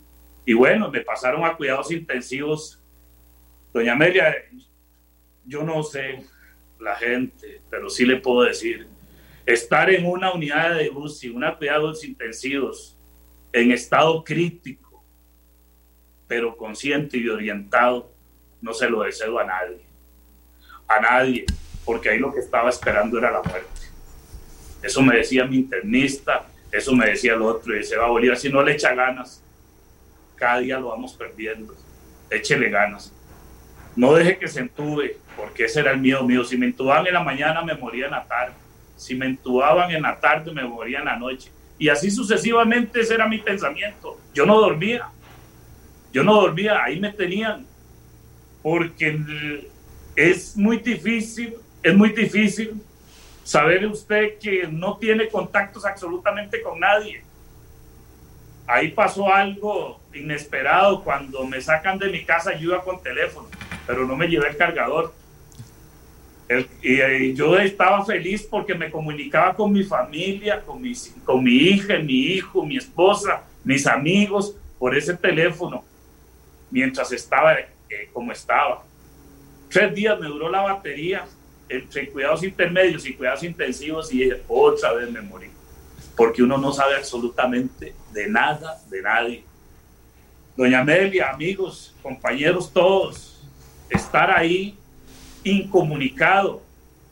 S9: Y bueno, me pasaron a cuidados intensivos. Doña Amelia, yo no sé la gente, pero sí le puedo decir, estar en una unidad de UCI, una cuidados intensivos, en estado crítico, pero consciente y orientado, no se lo deseo a nadie. A nadie, porque ahí lo que estaba esperando era la muerte. Eso me decía mi internista, eso me decía el otro, y se va Bolívar si no le echa ganas cada día lo vamos perdiendo. Échele ganas. No deje que se entube, porque ese era el miedo mío. Si me entubaban en la mañana, me moría en la tarde. Si me entubaban en la tarde, me moría en la noche. Y así sucesivamente ese era mi pensamiento. Yo no dormía. Yo no dormía, ahí me tenían. Porque es muy difícil, es muy difícil saber usted que no tiene contactos absolutamente con nadie ahí pasó algo inesperado cuando me sacan de mi casa iba con teléfono, pero no me llevé el cargador. y, yo estaba feliz porque me comunicaba con mi familia, con, con mi hija, mi hijo, mi esposa, mis amigos por ese teléfono, mientras estaba eh, como estaba. Tres días me duró la batería entre cuidados intermedios y cuidados intensivos y otra vez me morí porque uno no sabe absolutamente de nada, de nadie. Doña Amelia, amigos, compañeros todos, estar ahí incomunicado.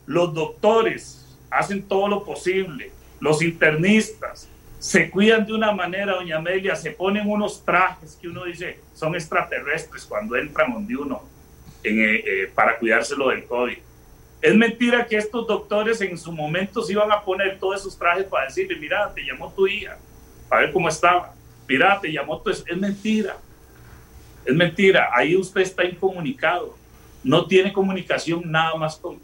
S9: Los doctores hacen todo lo posible, los internistas se cuidan de una manera, doña Amelia, se ponen unos trajes que uno dice son extraterrestres cuando entran donde uno en, eh, eh, para cuidárselo del COVID es mentira que estos doctores en su momento se iban a poner todos esos trajes para decirle, mira, te llamó tu hija, para ver cómo estaba. Mira, te llamó tu... Es mentira. Es mentira. Ahí usted está incomunicado. No tiene comunicación nada más con,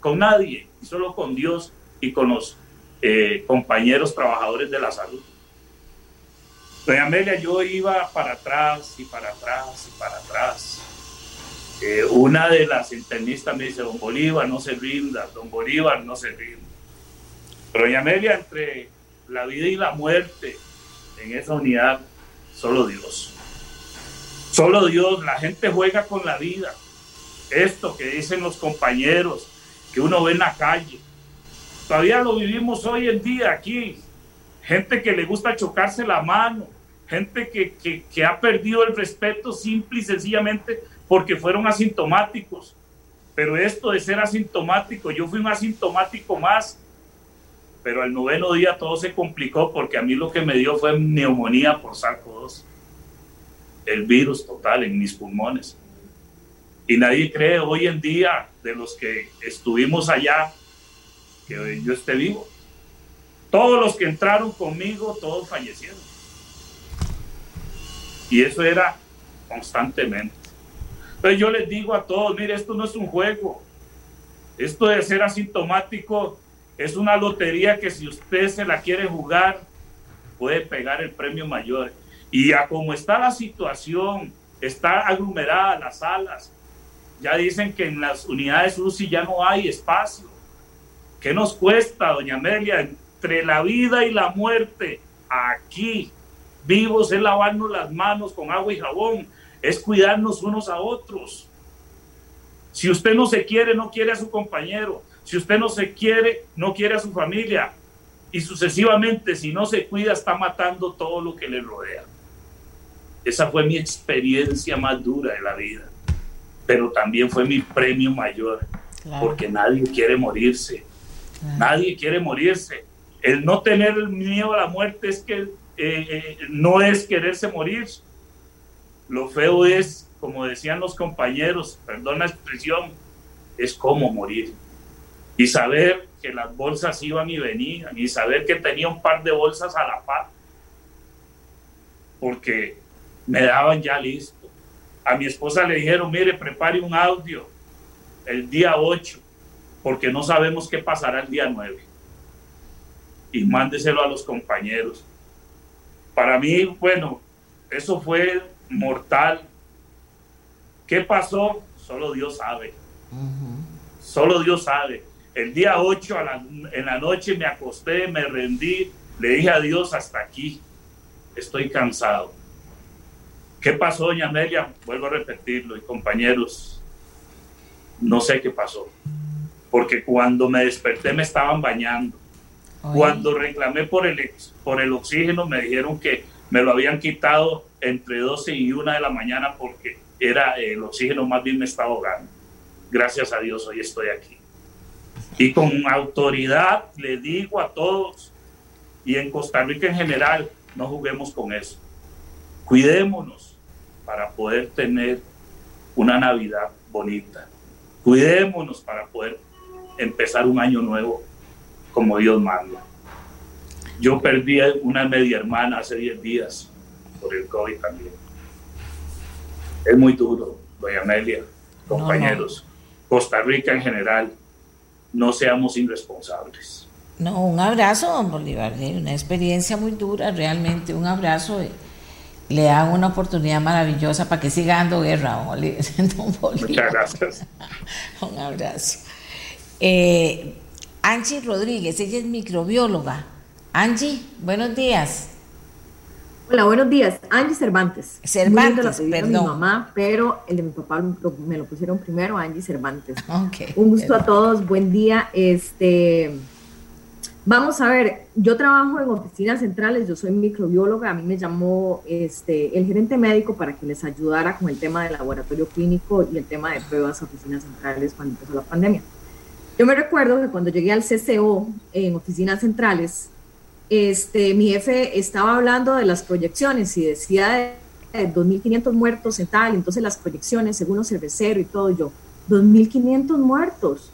S9: con nadie, solo con Dios y con los eh, compañeros trabajadores de la salud. Doña Amelia, yo iba para atrás y para atrás y para atrás eh, una de las internistas me dice, don Bolívar no se rinda, don Bolívar no se rinda. Pero doña Amelia, entre la vida y la muerte en esa unidad, solo Dios. Solo Dios, la gente juega con la vida. Esto que dicen los compañeros, que uno ve en la calle. Todavía lo vivimos hoy en día aquí. Gente que le gusta chocarse la mano, gente que, que, que ha perdido el respeto simple y sencillamente porque fueron asintomáticos. Pero esto de ser asintomático, yo fui un asintomático más, pero al noveno día todo se complicó porque a mí lo que me dio fue neumonía por SARS-CoV-2, el virus total en mis pulmones. Y nadie cree hoy en día de los que estuvimos allá que yo esté vivo. Todos los que entraron conmigo, todos fallecieron. Y eso era constantemente. Entonces yo les digo a todos, mire, esto no es un juego. Esto de ser asintomático es una lotería que si usted se la quiere jugar, puede pegar el premio mayor. Y a como está la situación, está aglomerada las salas, ya dicen que en las unidades UCI ya no hay espacio. ¿Qué nos cuesta, doña Amelia, entre la vida y la muerte, aquí, vivos, es lavarnos las manos con agua y jabón, es cuidarnos unos a otros. Si usted no se quiere, no quiere a su compañero. Si usted no se quiere, no quiere a su familia. Y sucesivamente, si no se cuida, está matando todo lo que le rodea. Esa fue mi experiencia más dura de la vida. Pero también fue mi premio mayor. Porque nadie quiere morirse. Nadie quiere morirse. El no tener miedo a la muerte es que eh, eh, no es quererse morir. Lo feo es como decían los compañeros, perdón la expresión, es como morir. Y saber que las bolsas iban y venían, y saber que tenía un par de bolsas a la par, porque me daban ya listo. A mi esposa le dijeron, mire, prepare un audio el día 8, porque no sabemos qué pasará el día 9. Y mándeselo a los compañeros. Para mí, bueno, eso fue mortal, ¿Qué pasó? Solo Dios sabe. Solo Dios sabe. El día 8 en la noche me acosté, me rendí, le dije a Dios hasta aquí. Estoy cansado. ¿Qué pasó, doña Amelia? Vuelvo a repetirlo, y compañeros, no sé qué pasó. Porque cuando me desperté me estaban bañando. Cuando reclamé por el, por el oxígeno me dijeron que me lo habían quitado entre 12 y 1 de la mañana porque era el oxígeno más bien me estaba ahogando. Gracias a Dios hoy estoy aquí. Y con autoridad le digo a todos y en Costa Rica en general, no juguemos con eso. Cuidémonos para poder tener una Navidad bonita. Cuidémonos para poder empezar un año nuevo como Dios manda. Yo perdí una media hermana hace 10 días por el COVID también es muy duro, doña Amelia, compañeros. Costa Rica en general, no seamos irresponsables.
S2: No, un abrazo, don Bolívar, ¿eh? una experiencia muy dura, realmente, un abrazo. Eh. Le da una oportunidad maravillosa para que siga dando guerra, don
S9: Bolívar. Muchas gracias.
S2: un abrazo. Eh, Angie Rodríguez, ella es microbióloga. Angie, buenos días.
S10: Hola, buenos días. Angie Cervantes.
S2: Cervantes, perdón.
S10: mi mamá, pero el de mi papá me lo pusieron primero, Angie Cervantes. Un gusto a todos, buen día. Este, vamos a ver, yo trabajo en oficinas centrales, yo soy microbióloga, a mí me llamó este, el gerente médico para que les ayudara con el tema del laboratorio clínico y el tema de pruebas a oficinas centrales cuando empezó la pandemia. Yo me recuerdo que cuando llegué al CCO en oficinas centrales, este, mi jefe estaba hablando de las proyecciones y decía de, 2.500 muertos en tal, entonces las proyecciones según los cerveceros y todo, yo, 2.500 muertos.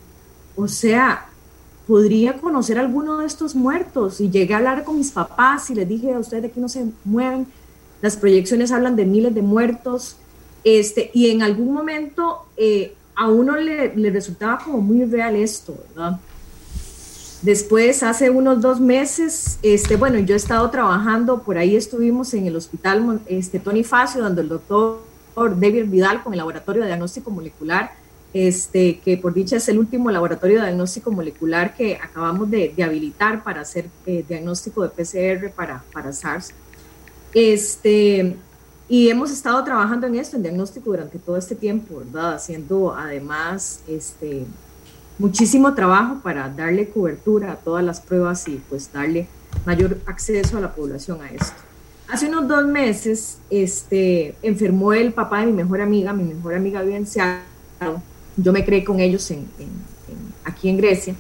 S10: O sea, podría conocer alguno de estos muertos y llegué a hablar con mis papás y les dije a ustedes de aquí no se mueven, las proyecciones hablan de miles de muertos, este, y en algún momento eh, a uno le, le resultaba como muy real esto, ¿verdad? Después, hace unos dos meses, este, bueno, yo he estado trabajando, por ahí estuvimos en el hospital este, Tony Facio, donde el doctor David Vidal con el laboratorio de diagnóstico molecular, este, que por dicha es el último laboratorio de diagnóstico molecular que acabamos de, habilitar para hacer eh, diagnóstico de PCR para, para SARS. Este, y hemos estado trabajando en esto, en diagnóstico durante todo este tiempo, ¿verdad? Haciendo además este, muchísimo trabajo para darle cobertura a todas las pruebas y pues darle mayor acceso a la población a esto. Hace unos dos meses este, enfermó el papá de mi mejor amiga, mi mejor amiga vive yo me creé con ellos en, aquí en Grecia,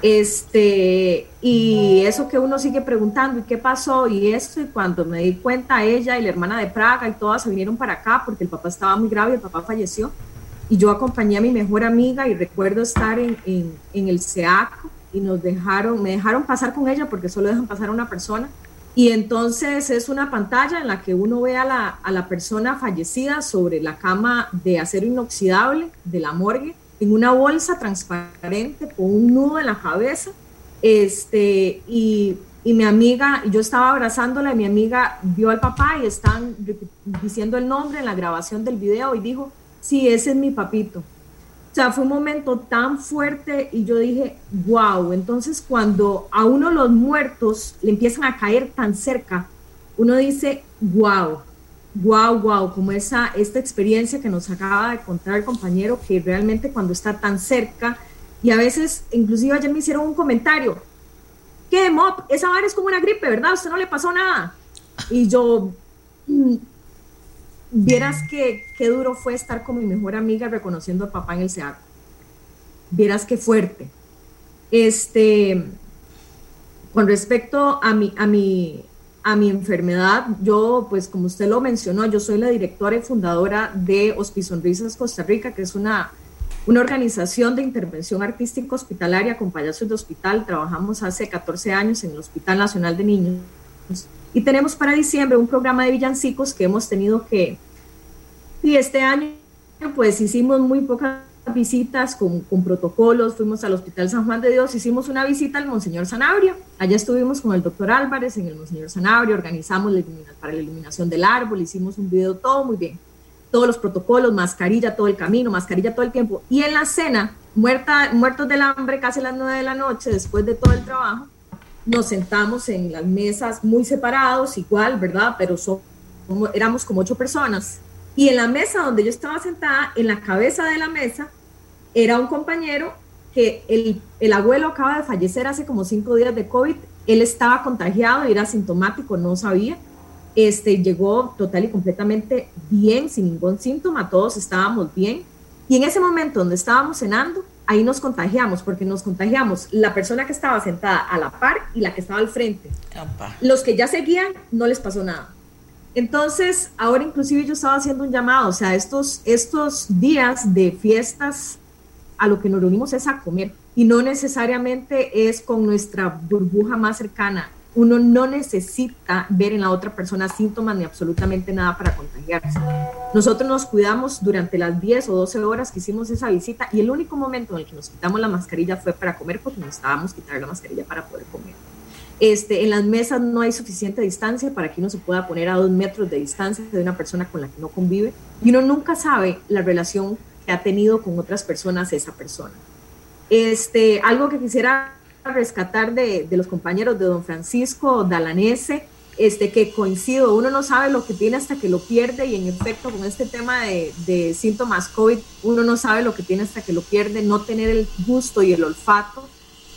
S10: este, y eso que uno sigue preguntando, ¿y qué pasó? Y esto, y cuando me di cuenta, ella y la hermana de Praga y todas se vinieron para acá porque el papá estaba muy grave, el papá falleció, y yo acompañé a mi mejor amiga y recuerdo estar en, en, el SEAC y nos dejaron, me dejaron pasar con ella porque solo dejan pasar a una persona. Y entonces es una pantalla en la que uno ve a la, a la persona fallecida sobre la cama de acero inoxidable de la morgue en una bolsa transparente con un nudo en la cabeza. Este, y, y mi amiga, yo estaba abrazándola y mi amiga vio al papá y están diciendo el nombre en la grabación del video y dijo, sí, ese es mi papito. O sea, fue un momento tan fuerte y yo dije, wow, entonces cuando a uno los muertos le empiezan a caer tan cerca, uno dice, wow, wow, wow, como esa, esta experiencia que nos acaba de contar el compañero, que realmente cuando está tan cerca, y a veces, inclusive ayer me hicieron un comentario, ¿qué, Mop? Esa vara es como una gripe, ¿verdad? Usted no le pasó nada. Y yo, mm, Vieras que qué duro fue estar con mi mejor amiga reconociendo a papá en el SEAC. Vieras qué fuerte. Este, con respecto a mi, a mi, a mi enfermedad, yo, pues como usted lo mencionó, yo soy la directora y fundadora de Hospizonrisas Costa Rica, que es una, una organización de intervención artística hospitalaria con payasos de hospital. Trabajamos hace 14 años en el Hospital Nacional de Niños y tenemos para diciembre un programa de villancicos que hemos tenido que, y este año pues hicimos muy pocas visitas con, protocolos, fuimos al Hospital San Juan de Dios, hicimos una visita al Monseñor Sanabria, allá estuvimos con el doctor Álvarez en el Monseñor Sanabria, organizamos para la iluminación del árbol, hicimos un video todo muy bien, todos los protocolos, mascarilla todo el camino, mascarilla todo el tiempo, y en la cena, muerta, muertos del hambre, casi las nueve de la noche, después de todo el trabajo, nos sentamos en las mesas muy separados, igual, ¿verdad? Pero éramos como ocho personas. Y en la mesa donde yo estaba sentada, en la cabeza de la mesa, era un compañero que el, el abuelo acaba de fallecer hace como cinco días de COVID. Él estaba contagiado era asintomático, no sabía. Este, llegó total y completamente bien, sin ningún síntoma, todos estábamos bien. Y en ese momento donde estábamos cenando, ahí nos contagiamos, porque nos contagiamos la persona que estaba sentada a la par y la que estaba al frente. Los que ya seguían, no les pasó nada. Entonces, ahora inclusive yo estaba haciendo un llamado, o sea, estos, estos días de fiestas, a lo que nos reunimos es a comer y no necesariamente es con nuestra burbuja más cercana uno no necesita ver en la otra persona síntomas ni absolutamente nada para contagiarse. Nosotros nos cuidamos durante las 10 o 12 horas que hicimos esa visita y el único momento en el que nos quitamos la mascarilla fue para comer porque necesitábamos quitar la mascarilla para poder comer. Este, en las mesas no hay suficiente distancia para que uno se pueda poner a dos metros de distancia de una persona con la que no convive y uno nunca sabe la relación que ha tenido con otras personas esa persona. Este, algo que quisiera rescatar de, de, los compañeros de don Francisco Dalanese, este, que coincido, uno no sabe lo que tiene hasta que lo pierde y en efecto con este tema de, de síntomas COVID, uno no sabe lo que tiene hasta que lo pierde, no tener el gusto y el olfato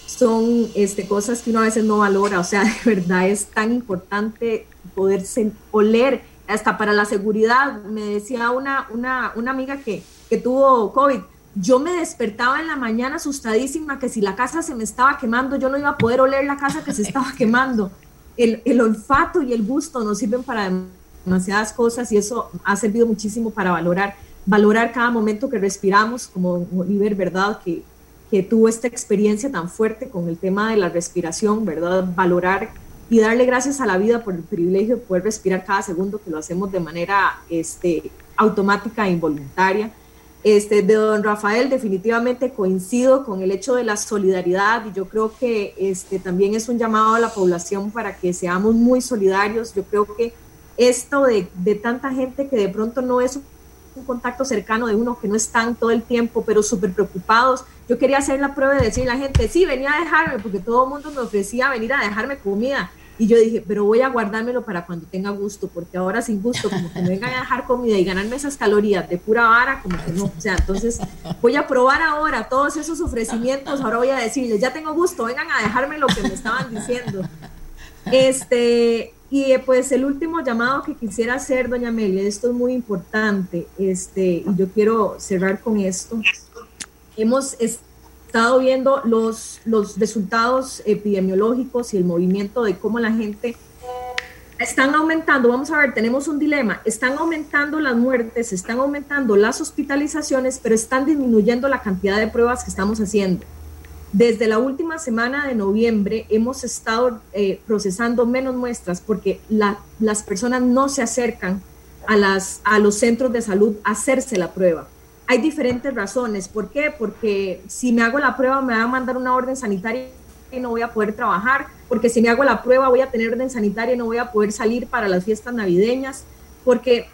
S10: son este, cosas que uno a veces no valora, o sea, de verdad es tan importante poder oler, hasta para la seguridad, me decía una, una, una amiga que, que tuvo COVID, yo me despertaba en la mañana asustadísima que si la casa se me estaba quemando, yo no iba a poder oler la casa que se estaba quemando. El, el olfato y el gusto nos sirven para demasiadas cosas y eso ha servido muchísimo para valorar, valorar cada momento que respiramos, como Oliver, ¿verdad? Que, que tuvo esta experiencia tan fuerte con el tema de la respiración, ¿verdad? Valorar y darle gracias a la vida por el privilegio de poder respirar cada segundo, que lo hacemos de manera este, automática e involuntaria este, de don Rafael, definitivamente coincido con el hecho de la solidaridad y yo creo que este, también es un llamado a la población para que seamos muy solidarios. Yo creo que esto de, de tanta gente que de pronto no es un contacto cercano de uno, que no están todo el tiempo, pero súper preocupados. Yo quería hacer la prueba de decirle a la gente, sí, venía a dejarme, porque todo el mundo me ofrecía venir a dejarme comida. Y yo dije, pero voy a guardármelo para cuando tenga gusto, porque ahora sin gusto, como que me vengan a dejar comida y ganarme esas calorías de pura vara, como que no. O sea, entonces voy a probar ahora todos esos ofrecimientos. Ahora voy a decirles, ya tengo gusto, vengan a dejarme lo que me estaban diciendo. Este, y pues el último llamado que quisiera hacer, doña Amelia, esto es muy importante, este, y yo quiero cerrar con esto. Hemos viendo los, los resultados epidemiológicos y el movimiento de cómo la gente están aumentando, vamos a ver, tenemos un dilema, están aumentando las muertes, están aumentando las hospitalizaciones, pero están disminuyendo la cantidad de pruebas que estamos haciendo. Desde la última semana de noviembre hemos estado eh, procesando menos muestras porque las personas no se acercan a, las, a los centros de salud a hacerse la prueba. Hay diferentes razones. ¿Por qué? Porque si me hago la prueba me va a mandar una orden sanitaria y no voy a poder trabajar, porque si me hago la prueba voy a tener orden sanitaria y no voy a poder salir para las fiestas navideñas, porque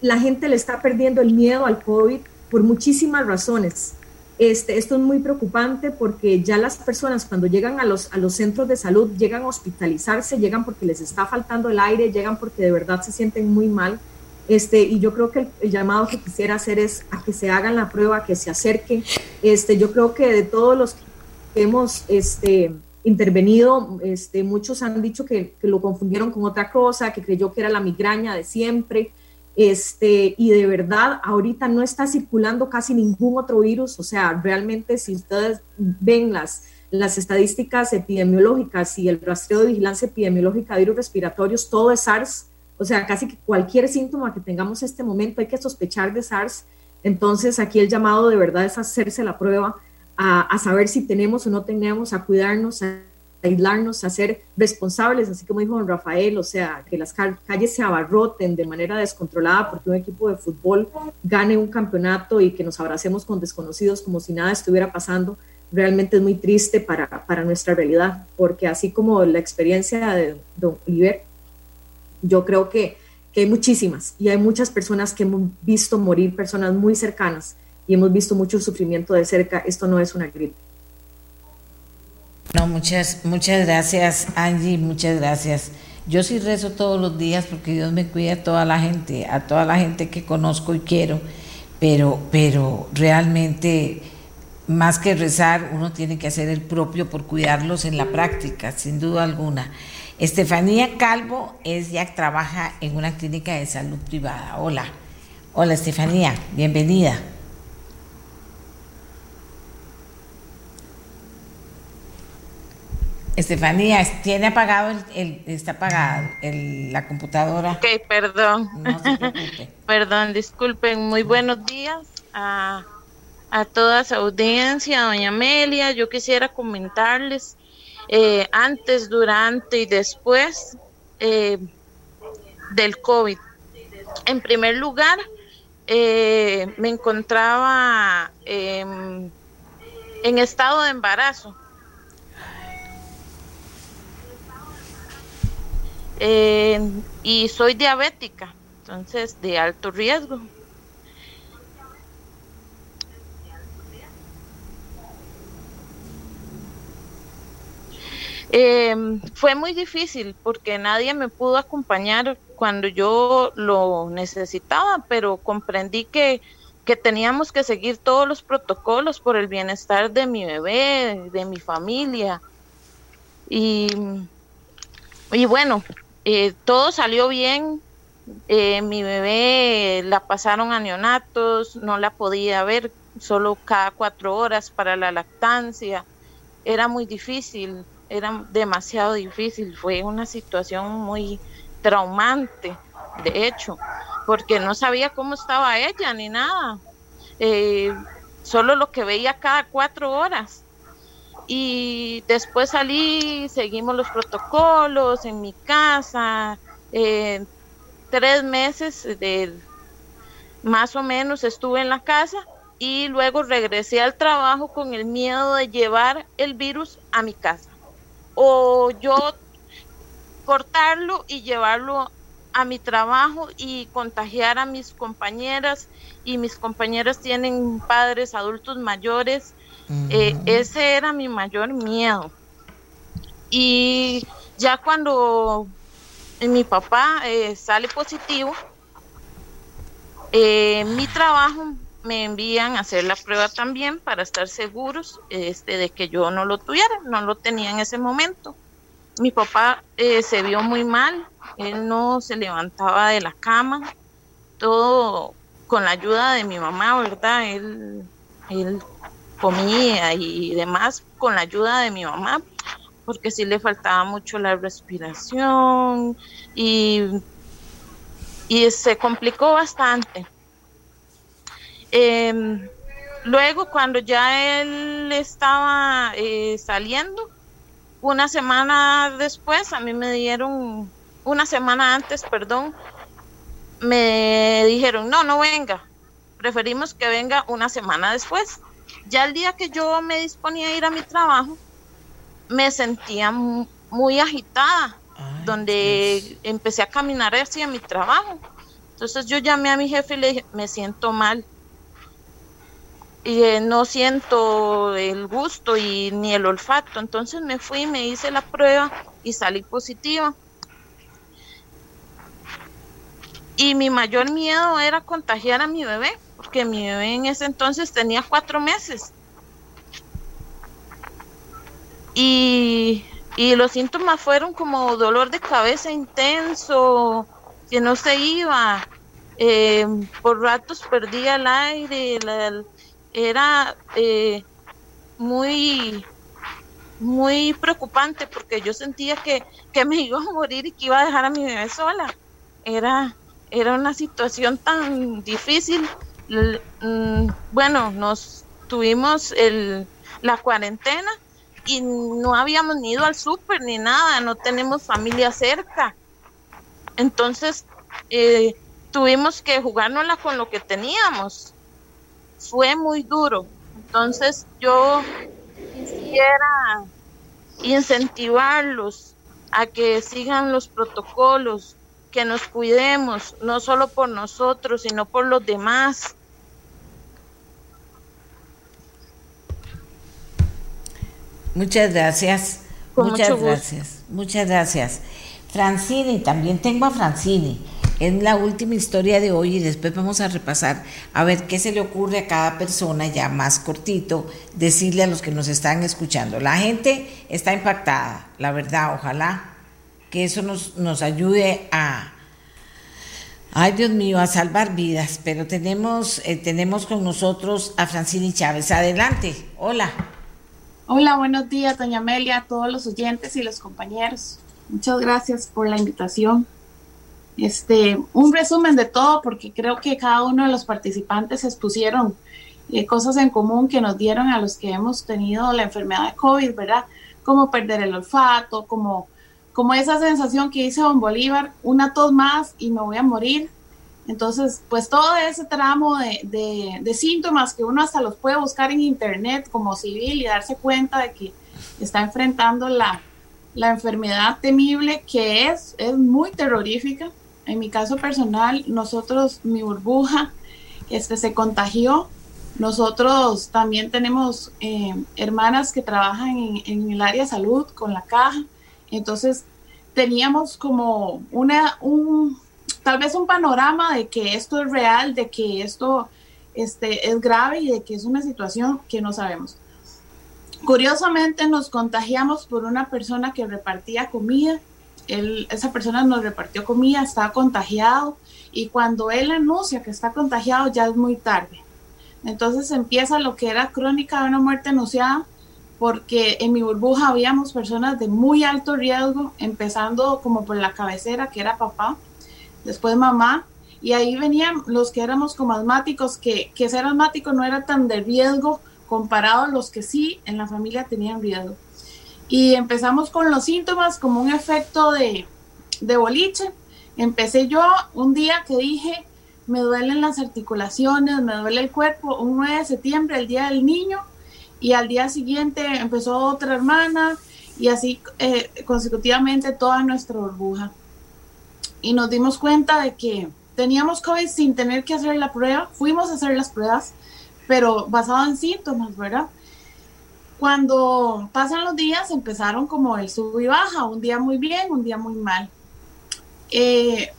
S10: la gente le está perdiendo el miedo al COVID por muchísimas razones. Este, esto es muy preocupante porque ya las personas cuando llegan a los, a los centros de salud llegan a hospitalizarse, llegan porque les está faltando el aire, llegan porque de verdad se sienten muy mal. Este, y yo creo que el, llamado que quisiera hacer es a que se hagan la prueba, que se acerquen. Este, yo creo que de todos los que hemos este, intervenido, este, muchos han dicho que, que lo confundieron con otra cosa, que creyó que era la migraña de siempre. Este, y de verdad, ahorita no está circulando casi ningún otro virus. O sea, realmente si ustedes ven las, las estadísticas epidemiológicas y el rastreo de vigilancia epidemiológica de virus respiratorios, todo es SARS. O sea, casi que cualquier síntoma que tengamos en este momento hay que sospechar de SARS. Entonces, aquí el llamado de verdad es hacerse la prueba, a, a saber si tenemos o no tenemos, a cuidarnos, a aislarnos, a ser responsables, así como dijo don Rafael, o sea, que las calles se abarroten de manera descontrolada porque un equipo de fútbol gane un campeonato y que nos abracemos con desconocidos como si nada estuviera pasando, realmente es muy triste para, para nuestra realidad, porque así como la experiencia de don Oliver, yo creo que, que hay muchísimas y hay muchas personas que hemos visto morir, personas muy cercanas y hemos visto mucho sufrimiento de cerca, esto no es una gripe.
S2: No, muchas, muchas gracias, Angie, muchas gracias. Yo sí rezo todos los días porque Dios me cuida a toda la gente, a toda la gente que conozco y quiero, pero, pero realmente más que rezar, uno tiene que hacer el propio por cuidarlos en la práctica, sin duda alguna. Estefanía Calvo es ya trabaja en una clínica de salud privada. Hola, hola Estefanía, bienvenida. Estefanía, ¿tiene apagado el, está apagado el, la computadora?
S11: Ok, perdón. No se preocupe. perdón, disculpen. Muy buenos días a, a toda su audiencia, doña Amelia. Yo quisiera comentarles eh, antes, durante y después eh, del COVID. En primer lugar, eh, me encontraba en estado de embarazo Eh, y soy diabética, entonces de alto riesgo. Em, fue muy difícil porque nadie me pudo acompañar cuando yo lo necesitaba, pero comprendí que, que teníamos que seguir todos los protocolos por el bienestar de mi bebé, de mi familia. Y, y bueno, eh, todo salió bien. Eh, mi bebé la pasaron a neonatos, no la podía ver solo cada cuatro horas para la lactancia. Era muy difícil, era demasiado difícil. Fue una situación muy traumante, de hecho, porque no sabía cómo estaba ella ni nada. Eh, solo lo que veía cada cuatro horas y después salí, seguimos los protocolos en mi casa, tres meses de, más o menos estuve en la casa y luego regresé al trabajo con el miedo de llevar el virus a mi casa o yo cortarlo y llevarlo a mi trabajo y contagiar a mis compañeras y mis compañeras tienen padres adultos mayores eh, ese era mi mayor miedo. Y ya cuando mi papá eh, sale positivo, eh, mi trabajo me envían a hacer la prueba también para estar seguros este, de que yo no lo tuviera, no lo tenía en ese momento. Mi papá se vio muy mal, él no se levantaba de la cama, todo con la ayuda de mi mamá, ¿verdad? Él, él comida y demás con la ayuda de mi mamá, porque sí le faltaba mucho la respiración y, y se complicó bastante. Em, luego, cuando ya él estaba eh, saliendo, una semana después, a mí me dieron, una semana antes, perdón, me dijeron, no, no venga, preferimos que venga una semana después. Ya el día que yo me disponía a ir a mi trabajo, me sentía muy agitada, donde empecé a caminar hacia mi trabajo. Entonces yo llamé a mi jefe y le dije, me siento mal. Y eh, no siento el gusto y ni el olfato. Entonces me fui, y me hice la prueba y salí positiva. Y mi mayor miedo era contagiar a mi bebé, porque mi bebé en ese entonces tenía cuatro meses. Y, los síntomas fueron como dolor de cabeza intenso, que no se iba, eh, por ratos perdía el aire, era eh, muy muy preocupante porque yo sentía que, que, me iba a morir y que iba a dejar a mi bebé sola. Era, era una situación tan difícil. Mm, bueno, nos tuvimos el, la cuarentena y no habíamos ni ido al súper ni nada, no tenemos familia cerca. Entonces eh, tuvimos que jugárnosla con lo que teníamos. Fue muy duro. Entonces yo quisiera incentivarlos a que sigan los protocolos, que nos cuidemos, no solo por nosotros, sino por los demás.
S2: Muchas gracias. muchas gracias. Muchas gracias. Francini, también tengo a Francini. Es la última historia de hoy y después vamos a repasar a ver qué se le ocurre a cada persona ya más cortito, decirle a los que nos están escuchando. La gente está impactada, la verdad, ojalá que eso nos, nos ayude a, ay Dios mío, a salvar vidas. Pero tenemos, eh, tenemos con nosotros a Francini Chávez. Adelante, hola.
S12: Hola, buenos días, doña Amelia, a todos los oyentes y los compañeros. Muchas gracias por la invitación. Este, un resumen de todo, porque creo que cada uno de los participantes expusieron eh, cosas en común que nos dieron a los que hemos tenido la enfermedad de COVID, ¿verdad? Como perder el olfato, como, como esa sensación que dice Don Bolívar, una tos más y me voy a morir, entonces, pues todo ese tramo de, síntomas que uno hasta los puede buscar en internet como civil y darse cuenta de que está enfrentando la, enfermedad temible que es, es muy terrorífica. En mi caso personal, nosotros, mi burbuja, este, se contagió. Nosotros también tenemos eh, hermanas que trabajan en, el área de salud con la caja. Entonces, teníamos como una, un, tal vez un panorama de que esto es real, de que esto este, es grave y de que es una situación que no sabemos. Curiosamente nos contagiamos por una persona que repartía comida. Él, esa persona nos repartió comida, estaba contagiado y cuando él anuncia que está contagiado ya es muy tarde. Entonces empieza lo que era crónica de una muerte anunciada porque en mi burbuja habíamos personas de muy alto riesgo, empezando como por la cabecera que era papá, después mamá, y ahí venían los que éramos como asmáticos, que, que ser asmático no era tan de riesgo comparado a los que sí en la familia tenían riesgo. Y empezamos con los síntomas como un efecto de, de boliche. Empecé yo un día que dije, me duelen las articulaciones, me duele el cuerpo, un 9 de septiembre, el Día del Niño, y al día siguiente empezó otra hermana y así eh, consecutivamente toda nuestra burbuja y nos dimos cuenta de que teníamos COVID sin tener que hacer la prueba. Fuimos a hacer las pruebas, pero basado en síntomas, ¿verdad? Cuando pasan los días, empezaron como el sub y baja, un día muy bien, un día muy mal. Eh,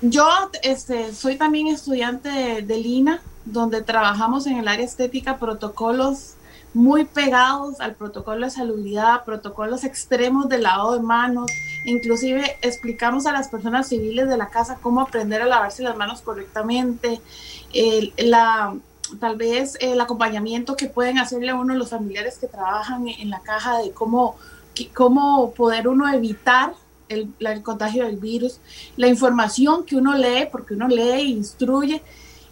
S12: yo este, soy también estudiante de, de Lina, donde trabajamos en el área estética protocolos muy pegados al protocolo de salubridad, protocolos extremos de lavado de manos, inclusive explicamos a las personas civiles de la casa cómo aprender a lavarse las manos correctamente, la, tal vez el acompañamiento que pueden hacerle a uno los familiares que trabajan en la caja de cómo cómo poder uno evitar el, el, contagio del virus, la información que uno lee, porque uno lee e instruye,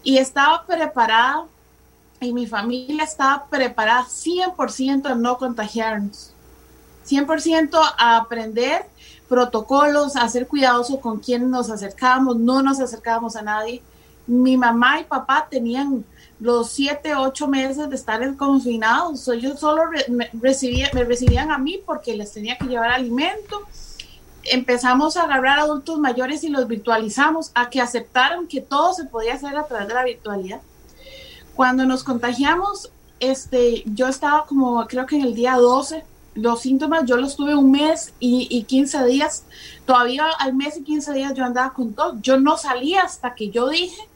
S12: y estaba preparada, y mi familia estaba preparada 100% a no contagiarnos, 100% a aprender protocolos, a ser cuidadoso con quien nos acercábamos, no nos acercábamos a nadie. Mi mamá y papá tenían los siete, ocho meses de estar confinados. Ellos solo me, recibían, me recibían a mí porque les tenía que llevar alimento. Empezamos a agarrar adultos mayores y los virtualizamos, a que aceptaron que todo se podía hacer a través de la virtualidad. Cuando nos contagiamos, este, yo estaba como creo que en el día 12, los síntomas yo los tuve un mes y, y 15 días. Todavía al mes y 15 días yo andaba con todo. Yo no salía hasta que yo dije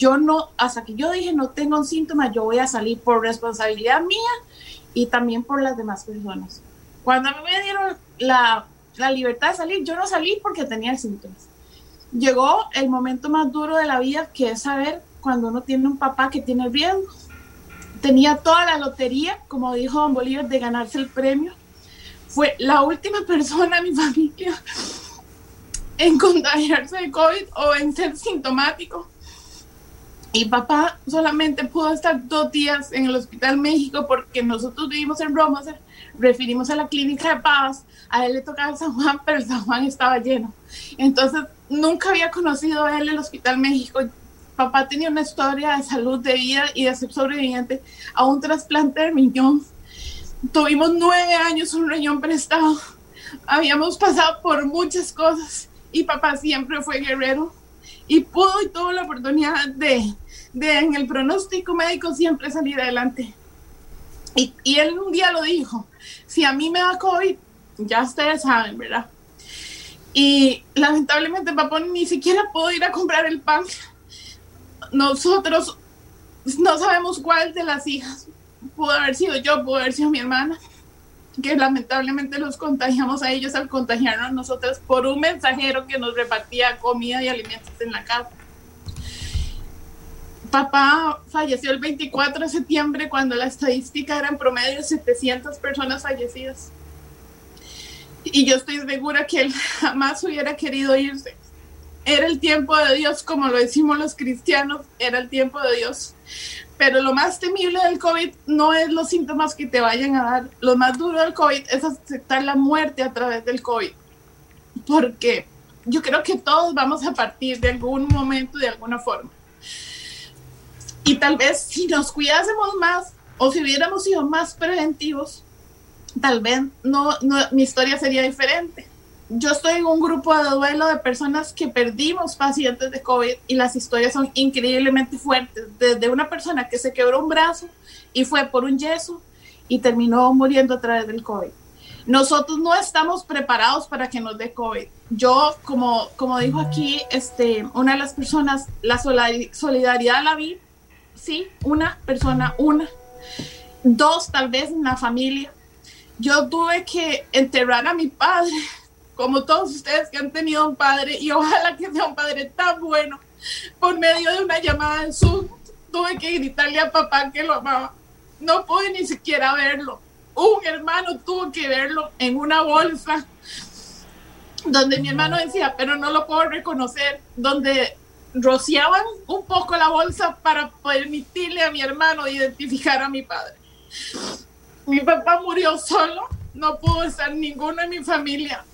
S12: yo no, hasta que yo dije no tengo un síntoma, yo voy a salir por responsabilidad mía y también por las demás personas. Cuando a mí me dieron la, la libertad de salir, yo no salí porque tenía síntomas. Llegó el momento más duro de la vida, que es saber cuando uno tiene un papá que tiene riesgo. Tenía toda la lotería, como dijo Don Bolívar, de ganarse el premio. Fue la última persona en mi familia en contagiarse de COVID o en ser sintomático. Y papá solamente pudo estar dos días en el Hospital México porque nosotros vivimos en Roma, referimos a la clínica de Paz, a él le tocaba San Juan, pero el San Juan estaba lleno. Entonces, nunca había conocido a él el Hospital México. Papá tenía una historia de salud, de vida y de ser sobreviviente a un trasplante de riñón. Tuvimos nueve años un riñón prestado. Habíamos pasado por muchas cosas y papá siempre fue guerrero y pudo y tuvo la oportunidad de, de en el pronóstico médico siempre salir adelante. Y, y, él un día lo dijo, si a mí me da COVID, ya ustedes saben, ¿verdad? Y lamentablemente papá ni siquiera pudo ir a comprar el pan. Nosotros no sabemos cuál de las hijas pudo haber sido yo, pudo haber sido mi hermana que lamentablemente los contagiamos a ellos al contagiarnos a nosotros por un mensajero que nos repartía comida y alimentos en la casa. Papá falleció el 24 de septiembre cuando la estadística era en promedio 700 personas fallecidas. Y yo estoy segura que él jamás hubiera querido irse. Era el tiempo de Dios, como lo decimos los cristianos, era el tiempo de Dios. Pero lo más temible del COVID no es los síntomas que te vayan a dar. Lo más duro del COVID es aceptar la muerte a través del COVID. Porque yo creo que todos vamos a partir de algún momento, de alguna forma. Y tal vez si nos cuidásemos más o si hubiéramos sido más preventivos, tal vez no, no mi historia sería diferente yo estoy en un grupo de duelo de personas que perdimos pacientes de COVID y las historias son increíblemente fuertes. Desde una persona que se quebró un brazo y fue por un yeso y terminó muriendo a través del COVID. Nosotros no estamos preparados para que nos dé COVID. Yo, como, como dijo aquí este, una de las personas, la solidaridad la vi, sí, una persona, una, dos tal vez en la familia. Yo tuve que enterrar a mi padre como todos ustedes que han tenido un padre, y ojalá que sea un padre tan bueno, por medio de una llamada de Zoom, tuve que gritarle a papá que lo amaba. No pude ni siquiera verlo. Un hermano tuvo que verlo en una bolsa, donde mi hermano decía, pero no lo puedo reconocer, donde rociaban un poco la bolsa para permitirle a mi hermano identificar a mi padre. Mi papá murió solo, no pudo estar ninguno en mi familia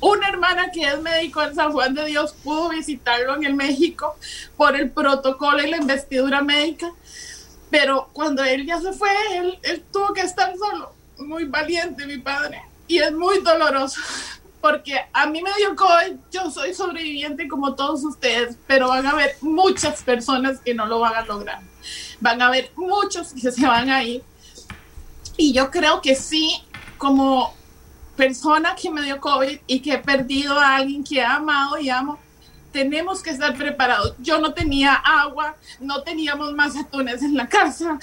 S12: una hermana que es médico en San Juan de Dios pudo visitarlo en el México por el protocolo y la investidura médica, pero cuando él ya se fue, él, tuvo que estar solo. Muy valiente mi padre. Y es muy doloroso porque a mí me dio COVID, yo soy sobreviviente como todos ustedes, pero van a haber muchas personas que no lo van a lograr. Van a haber muchos que se van a ir. Y yo creo que sí, como persona que me dio COVID y que he perdido a alguien que he amado y amo, tenemos que estar preparados. Yo no tenía agua, no teníamos más atunes en la casa.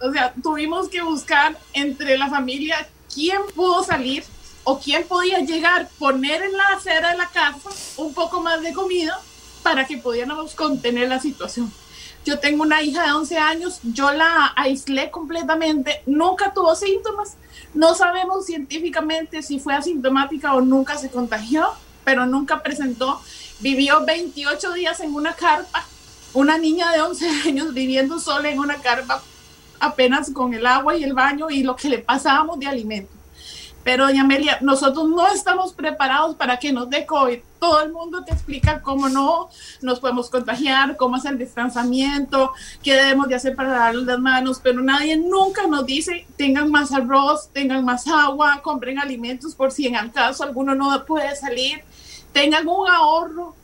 S12: O sea, tuvimos que buscar entre la familia quién pudo salir o quién podía llegar, poner en la acera de la casa un poco más de comida para que pudiéramos contener la situación. Yo tengo una hija de 11 años, yo la aislé completamente, nunca tuvo síntomas. No sabemos científicamente si fue asintomática o nunca se contagió, pero nunca presentó. Vivió 28 días en una carpa, una niña de 11 años viviendo sola en una carpa, apenas con el agua y el baño y lo que le pasábamos de alimento. Pero, doña Amelia, nosotros no estamos preparados para que nos dé COVID. Todo el mundo te explica cómo no nos podemos contagiar, cómo hacer el distanciamiento, qué debemos de hacer para darles las manos, pero nadie nunca nos dice tengan más arroz, tengan más agua, compren alimentos por si en el caso alguno no puede salir, tengan un ahorro.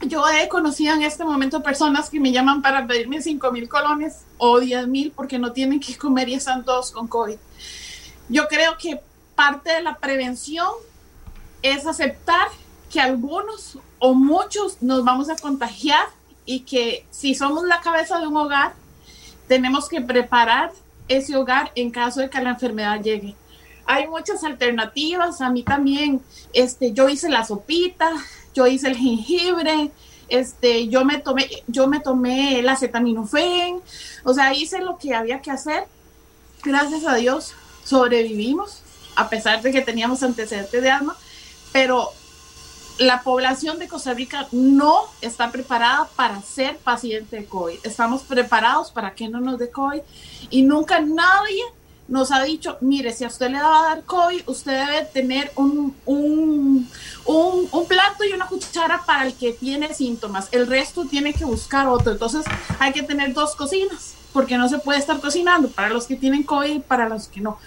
S12: Yo he conocido en este momento personas que me llaman para pedirme 5 mil colones o 10 mil porque no tienen que comer y están todos con COVID. Yo creo que parte de la prevención es aceptar que algunos o muchos nos vamos a contagiar y que si somos la cabeza de un hogar, tenemos que preparar ese hogar en caso de que la enfermedad llegue. Hay muchas alternativas, a mí también, este, yo hice la sopita, yo hice el jengibre, este, yo me tomé, yo me tomé el acetaminofén, o sea, hice lo que había que hacer. Gracias a Dios sobrevivimos a pesar de que teníamos antecedentes de asma, pero la población de Costa Rica no está preparada para ser paciente de COVID. Estamos preparados para que no nos dé COVID y nunca nadie nos ha dicho, mire, si a usted le va a dar COVID, usted debe tener un, un, un, plato y una cuchara para el que tiene síntomas. El resto tiene que buscar otro. Entonces hay que tener dos cocinas, porque no se puede estar cocinando para los que tienen COVID y para los que no.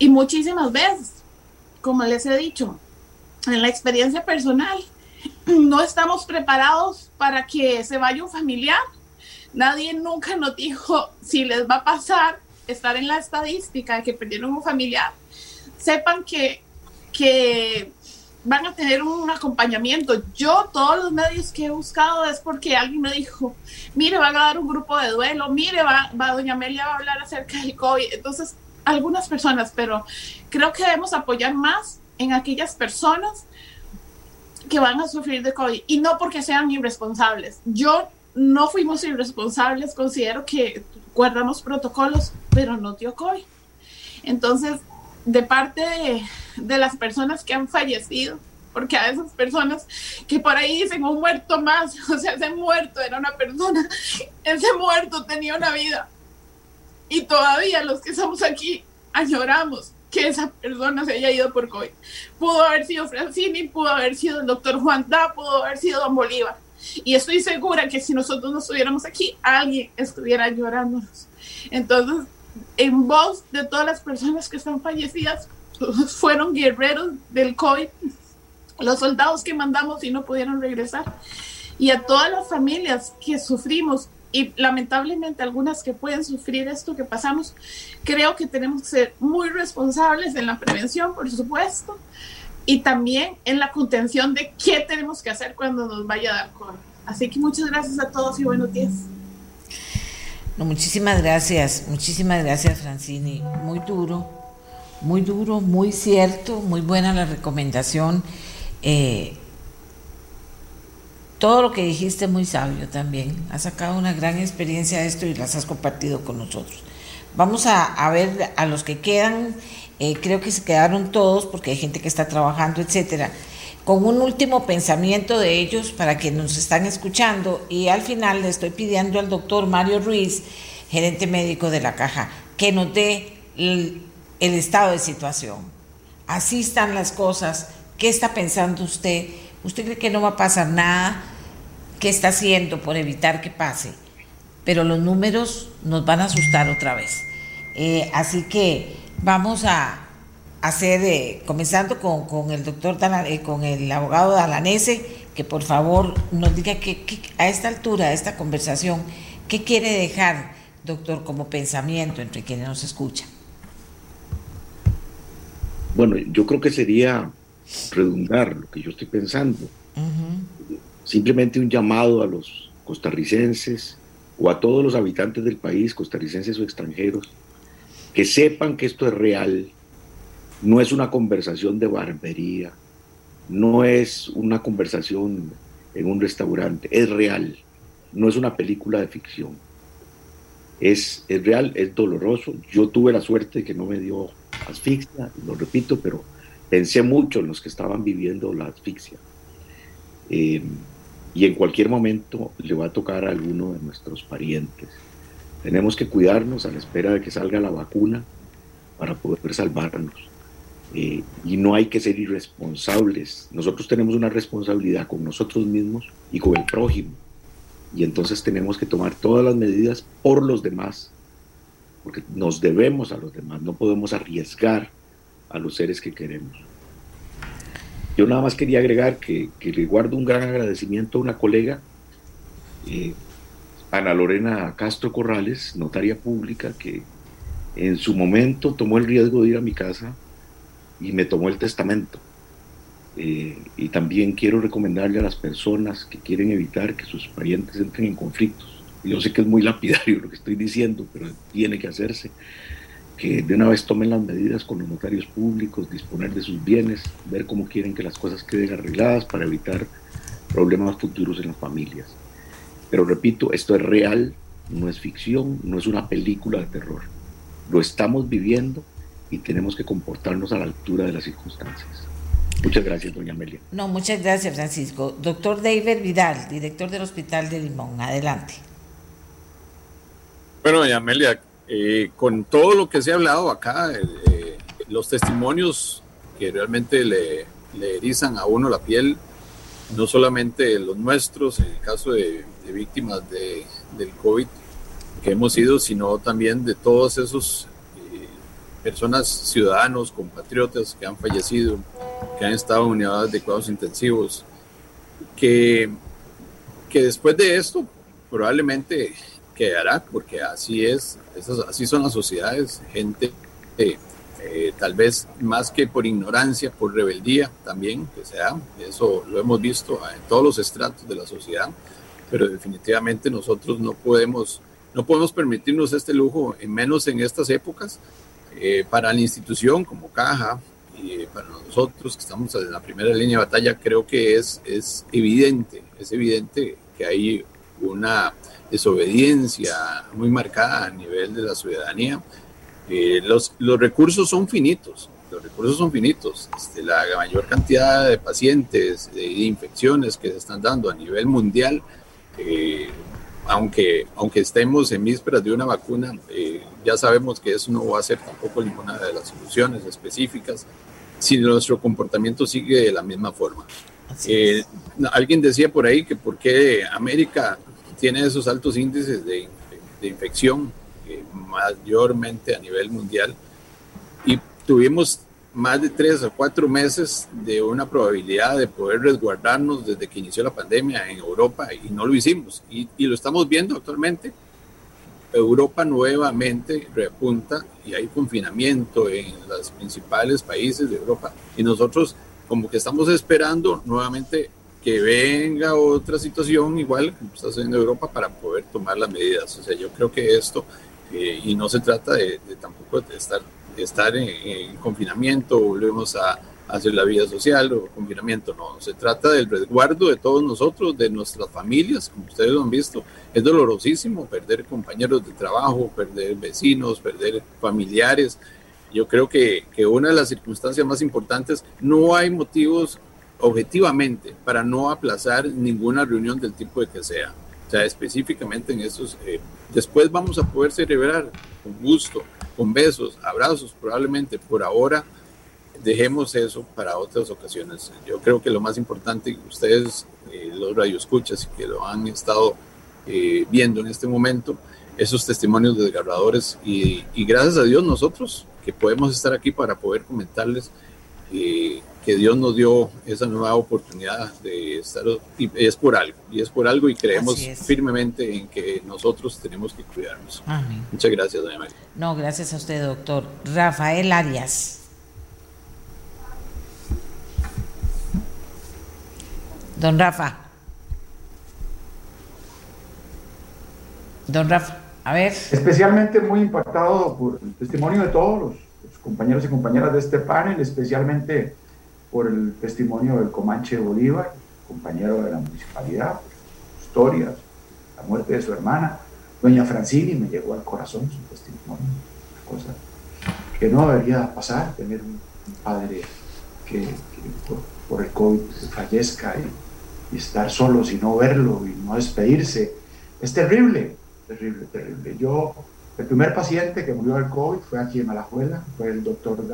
S12: Y muchísimas veces, como les he dicho, en la experiencia personal, no estamos preparados para que se vaya un familiar. Nadie nunca nos dijo si les va a pasar estar en la estadística de que perdieron un familiar. Sepan que, que van a tener un acompañamiento. Yo, todos los medios que he buscado es porque alguien me dijo, mire, van a dar un grupo de duelo, mire, va, va doña Amelia va a hablar acerca del COVID. Entonces, algunas personas, pero creo que debemos apoyar más en aquellas personas que van a sufrir de COVID y no porque sean irresponsables. Yo no fuimos irresponsables, considero que guardamos protocolos, pero no dio COVID. Entonces, de parte de, las personas que han fallecido, porque a esas personas que por ahí dicen un muerto más, o sea, ese muerto era una persona, ese muerto tenía una vida, y todavía los que estamos aquí añoramos que esa persona se haya ido por COVID. Pudo haber sido Francini, pudo haber sido el doctor Juan Da, pudo haber sido Don Bolívar. Y estoy segura que si nosotros no estuviéramos aquí, alguien estuviera llorándonos. Entonces, en voz de todas las personas que están fallecidas, fueron guerreros del COVID, los soldados que mandamos y no pudieron regresar, y a todas las familias que sufrimos y lamentablemente algunas que pueden sufrir esto que pasamos, creo que tenemos que ser muy responsables en la prevención, por supuesto, y también en la contención de qué tenemos que hacer cuando nos vaya a dar COVID. Así que muchas gracias a todos y buenos días.
S2: No, muchísimas gracias, muchísimas gracias Francini. Muy duro, muy duro, muy cierto, muy buena la recomendación. Eh, todo lo que dijiste muy sabio también. Has sacado una gran experiencia de esto y las has compartido con nosotros. Vamos a, ver a los que quedan. Eh, creo que se quedaron todos porque hay gente que está trabajando, etcétera. Con un último pensamiento de ellos para que nos están escuchando y al final le estoy pidiendo al doctor Mario Ruiz, gerente médico de la caja, que nos dé el estado de situación. Así están las cosas. ¿Qué está pensando usted? ¿Usted cree que no va a pasar nada? ¿Qué está haciendo por evitar que pase? Pero los números nos van a asustar otra vez. Eh, así que vamos a hacer, eh, comenzando con, el doctor, eh, con el abogado Dalanese, que por favor nos diga que, a esta altura, a esta conversación, ¿qué quiere dejar, doctor, como pensamiento entre quienes nos escuchan?
S4: Bueno, yo creo que sería redundar lo que yo estoy pensando. Simplemente un llamado a los costarricenses o a todos los habitantes del país, costarricenses o extranjeros, que sepan que esto es real, no es una conversación de barbería, no es una conversación en un restaurante, es real. no es una película de ficción. Es, es real, es doloroso. Yo tuve la suerte de que no me dio asfixia, lo repito, pero pensé mucho en los que estaban viviendo la asfixia. Eh, y en cualquier momento le va a tocar a alguno de nuestros parientes. Tenemos que cuidarnos a la espera de que salga la vacuna para poder salvarnos. Eh, y no hay que ser irresponsables. Nosotros tenemos una responsabilidad con nosotros mismos y con el prójimo. Y entonces tenemos que tomar todas las medidas por los demás, porque nos debemos a los demás, no podemos arriesgar a los seres que queremos. Yo nada más quería agregar que, le guardo un gran agradecimiento a una colega, eh, Ana Lorena Castro Corrales, notaria pública, que en su momento tomó el riesgo de ir a mi casa y me tomó el testamento. Eh, y también quiero recomendarle a las personas que quieren evitar que sus parientes entren en conflictos. Yo sé que es muy lapidario lo que estoy diciendo, pero tiene que hacerse. Que de una vez tomen las medidas con los notarios públicos, disponer de sus bienes, ver cómo quieren que las cosas queden arregladas para evitar problemas futuros en las familias. Pero repito, esto es real, no es ficción, no es una película de terror. Lo estamos viviendo y tenemos que comportarnos a la altura de las circunstancias. Muchas gracias, doña Amelia.
S2: No, muchas gracias, Francisco. Doctor David Vidal, director del Hospital de Limón, adelante.
S5: Bueno, doña Amelia, eh, con todo lo que se ha hablado acá, eh, los testimonios que realmente le, le, erizan a uno la piel, no solamente los nuestros, en el caso de, víctimas de, del COVID que hemos sido, sino también de todos esos personas, ciudadanos, compatriotas que han fallecido, que han estado en unidades de cuidados intensivos, que, que después de esto probablemente quedará, porque así es, así son las sociedades, gente eh, eh, tal vez más que por ignorancia, por rebeldía también, que sea, eso lo hemos visto en todos los estratos de la sociedad, pero definitivamente nosotros no podemos, no podemos permitirnos este lujo, en menos en estas épocas, eh, para la institución como caja y para nosotros que estamos en la primera línea de batalla, creo que es, es evidente, es evidente que hay una desobediencia muy marcada a nivel de la ciudadanía. Eh, los, los recursos son finitos, los recursos son finitos. Este, la mayor cantidad de pacientes, de, infecciones que se están dando a nivel mundial, eh, aunque, aunque estemos en vísperas de una vacuna, eh, ya sabemos que eso no va a ser tampoco ninguna de las soluciones específicas si nuestro comportamiento sigue de la misma forma. Eh, alguien decía por ahí que por qué América tiene esos altos índices de, de infección eh, mayormente a nivel mundial y tuvimos más de tres o cuatro meses de una probabilidad de poder resguardarnos desde que inició la pandemia en Europa y no lo hicimos. Y, lo estamos viendo actualmente. Europa nuevamente repunta y hay confinamiento en los principales países de Europa. Y nosotros como que estamos esperando nuevamente que venga otra situación igual como está haciendo Europa para poder tomar las medidas. O sea, yo creo que esto, eh, y no se trata de, de tampoco de estar estar en, confinamiento, volvemos a, hacer la vida social o confinamiento, no, se trata del resguardo de todos nosotros, de nuestras familias, como ustedes lo han visto, es dolorosísimo perder compañeros de trabajo, perder vecinos, perder familiares. Yo creo que, que una de las circunstancias más importantes, no hay motivos objetivamente para no aplazar ninguna reunión del tipo de que sea. O sea, específicamente en esos, eh, después vamos a poder celebrar con gusto con besos, abrazos probablemente. Por ahora dejemos eso para otras ocasiones. Yo creo que lo más importante, ustedes, eh, los radioescuchas que lo han estado eh, viendo en este momento, esos testimonios desgarradores y, y, gracias a Dios nosotros que podemos estar aquí para poder comentarles eh, que Dios nos dio esa nueva oportunidad de estar, y es por algo, y es por algo y creemos firmemente en que nosotros tenemos que cuidarnos. Muchas gracias, doña María.
S2: No, gracias a usted, doctor. Rafael Arias. Don Rafa. Don Rafa, a ver.
S6: Especialmente muy impactado por el testimonio de todos los compañeros y compañeras de este panel, especialmente por el testimonio del Comanche Bolívar, compañero de la municipalidad, historias, la muerte de su hermana. Doña Francini me llegó al corazón su testimonio, una cosa que no debería pasar, tener un, padre que, por, el COVID fallezca y, y estar solo y no verlo y no despedirse. Es terrible, terrible, terrible. Yo, el primer paciente que murió del COVID fue aquí en Alajuela, fue el doctor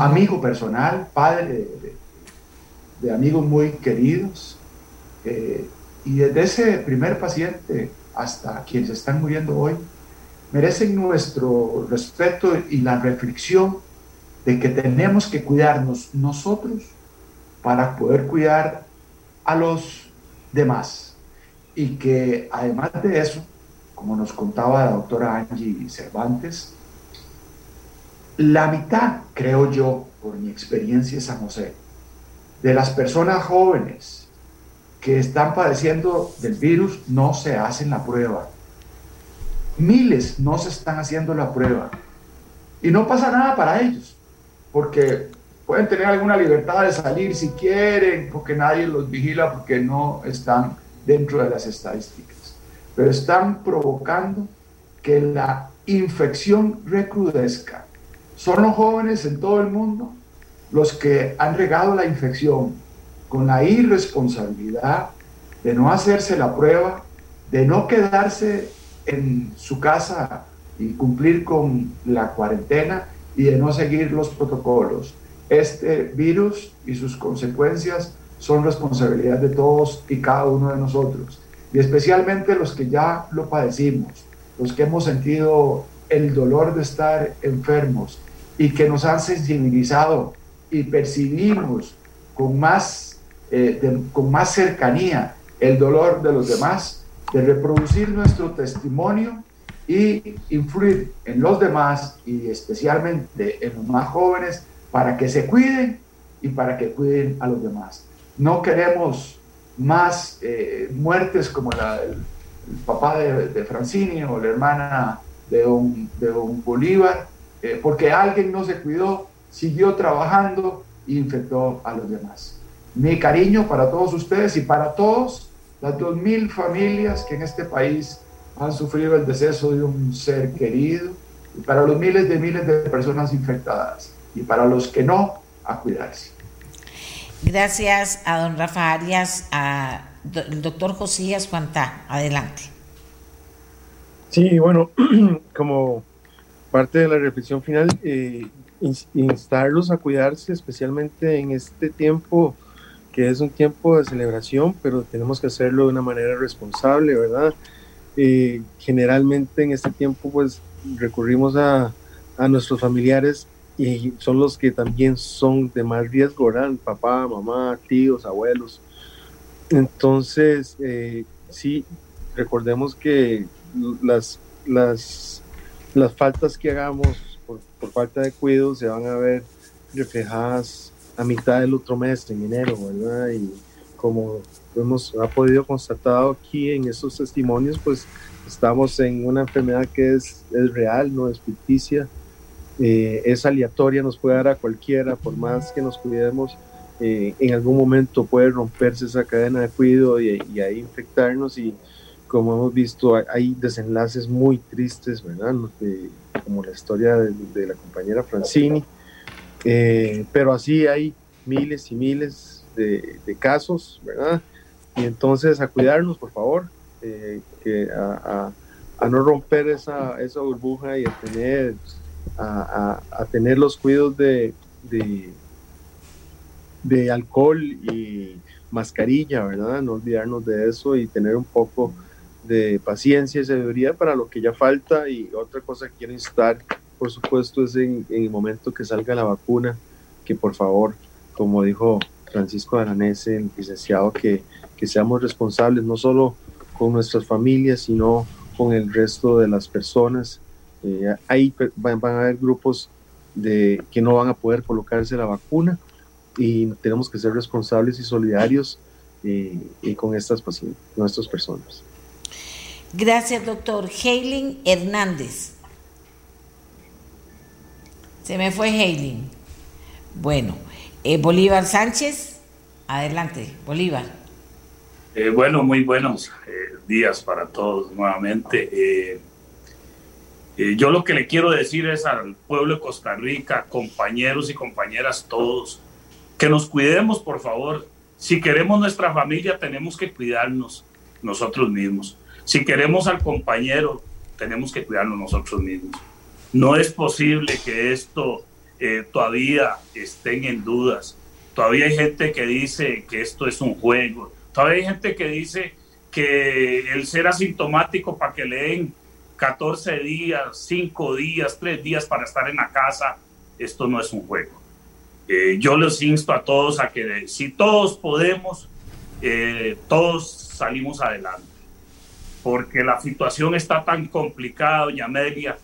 S6: Amigo personal, padre de, amigos muy queridos. Eh, y desde ese primer paciente hasta quienes están muriendo hoy, merecen nuestro respeto y la reflexión de que tenemos que cuidarnos nosotros para poder cuidar a los demás. Y que además de eso, como nos contaba la doctora Angie Cervantes, la mitad, creo yo, por mi experiencia en San José, de las personas jóvenes que están padeciendo del virus no se hacen la prueba. Miles no se están haciendo la prueba. Y no pasa nada para ellos, porque pueden tener alguna libertad de salir si quieren, porque nadie los vigila, porque no están dentro de las estadísticas. Pero están provocando que la infección recrudezca son los jóvenes en todo el mundo los que han regado la infección con la irresponsabilidad de no hacerse la prueba, de no quedarse en su casa y cumplir con la cuarentena y de no seguir los protocolos. Este virus y sus consecuencias son responsabilidad de todos y cada uno de nosotros, y especialmente los que ya lo padecimos, los que hemos sentido el dolor de estar enfermos, y que nos han sensibilizado y percibimos con más, eh, con más cercanía el dolor de los demás, de reproducir nuestro testimonio y influir en los demás y especialmente en los más jóvenes para que se cuiden y para que cuiden a los demás. No queremos más eh, muertes como la del papá de, de, Francini o la hermana de un, de un Bolívar, eh, porque alguien no se cuidó, siguió trabajando e infectó a los demás. Mi cariño para todos ustedes y para todos las dos mil familias que en este país han sufrido el deceso de un ser querido, y para los miles de miles de personas infectadas, y para los que no, a cuidarse.
S2: Gracias a don Rafa Arias, al doctor Josías Juantá. Adelante.
S7: Sí, bueno, como parte de la reflexión final, eh, instarlos a cuidarse, especialmente en este tiempo que es un tiempo de celebración, pero tenemos que hacerlo de una manera responsable, ¿verdad? Eh, generalmente en este tiempo pues recurrimos a, a, nuestros familiares y son los que también son de más riesgo, ¿verdad? Papá, mamá, tíos, abuelos. Entonces, eh, sí, recordemos que las, las las faltas que hagamos por, falta de cuidado se van a ver reflejadas a mitad del otro mes, en enero, ¿verdad? Y como hemos ha podido constatar aquí en estos testimonios, pues estamos en una enfermedad que es, es real, no es ficticia, eh, es aleatoria, nos puede dar a cualquiera, por más que nos cuidemos, eh, en algún momento puede romperse esa cadena de cuidado y, y ahí infectarnos y como hemos visto, hay desenlaces muy tristes, ¿verdad? como la historia de, la compañera Francini, eh, pero así hay miles y miles de, casos, ¿verdad? Y entonces a cuidarnos, por favor, eh, a, no romper esa, esa burbuja y a tener, a, tener los cuidados de, de, de alcohol y mascarilla, ¿verdad? No olvidarnos de eso y tener un poco de paciencia y sabiduría para lo que ya falta. Y otra cosa que quiero instar, por supuesto, es en, el momento que salga la vacuna, que por favor, como dijo Francisco Aranese, el licenciado, que, que seamos responsables no solo con nuestras familias, sino con el resto de las personas. Eh, ahí van, a haber grupos de, que no van a poder colocarse la vacuna y tenemos que ser responsables y solidarios eh, con estas pacientes, con estas personas.
S2: Gracias, doctor. Heiling Hernández. Se me fue Heiling. Bueno, eh, Bolívar Sánchez, adelante, Bolívar.
S9: Eh, bueno, muy buenos. Eh, días para todos nuevamente. Yo lo que le quiero decir es al pueblo de Costa Rica, compañeros y compañeras todos, que nos cuidemos, por favor. Si queremos nuestra familia, tenemos que cuidarnos nosotros mismos. Si queremos al compañero, tenemos que cuidarnos nosotros mismos. No es posible que esto eh, todavía estén en dudas. Todavía hay gente que dice que esto es un juego. Todavía hay gente que dice que el ser asintomático para que le den 14 días, 5 días, 3 días para estar en la casa, esto no es un juego. Eh, yo les insto a todos a que si todos podemos, eh, todos salimos adelante, porque la situación está tan complicada, doña Amelia,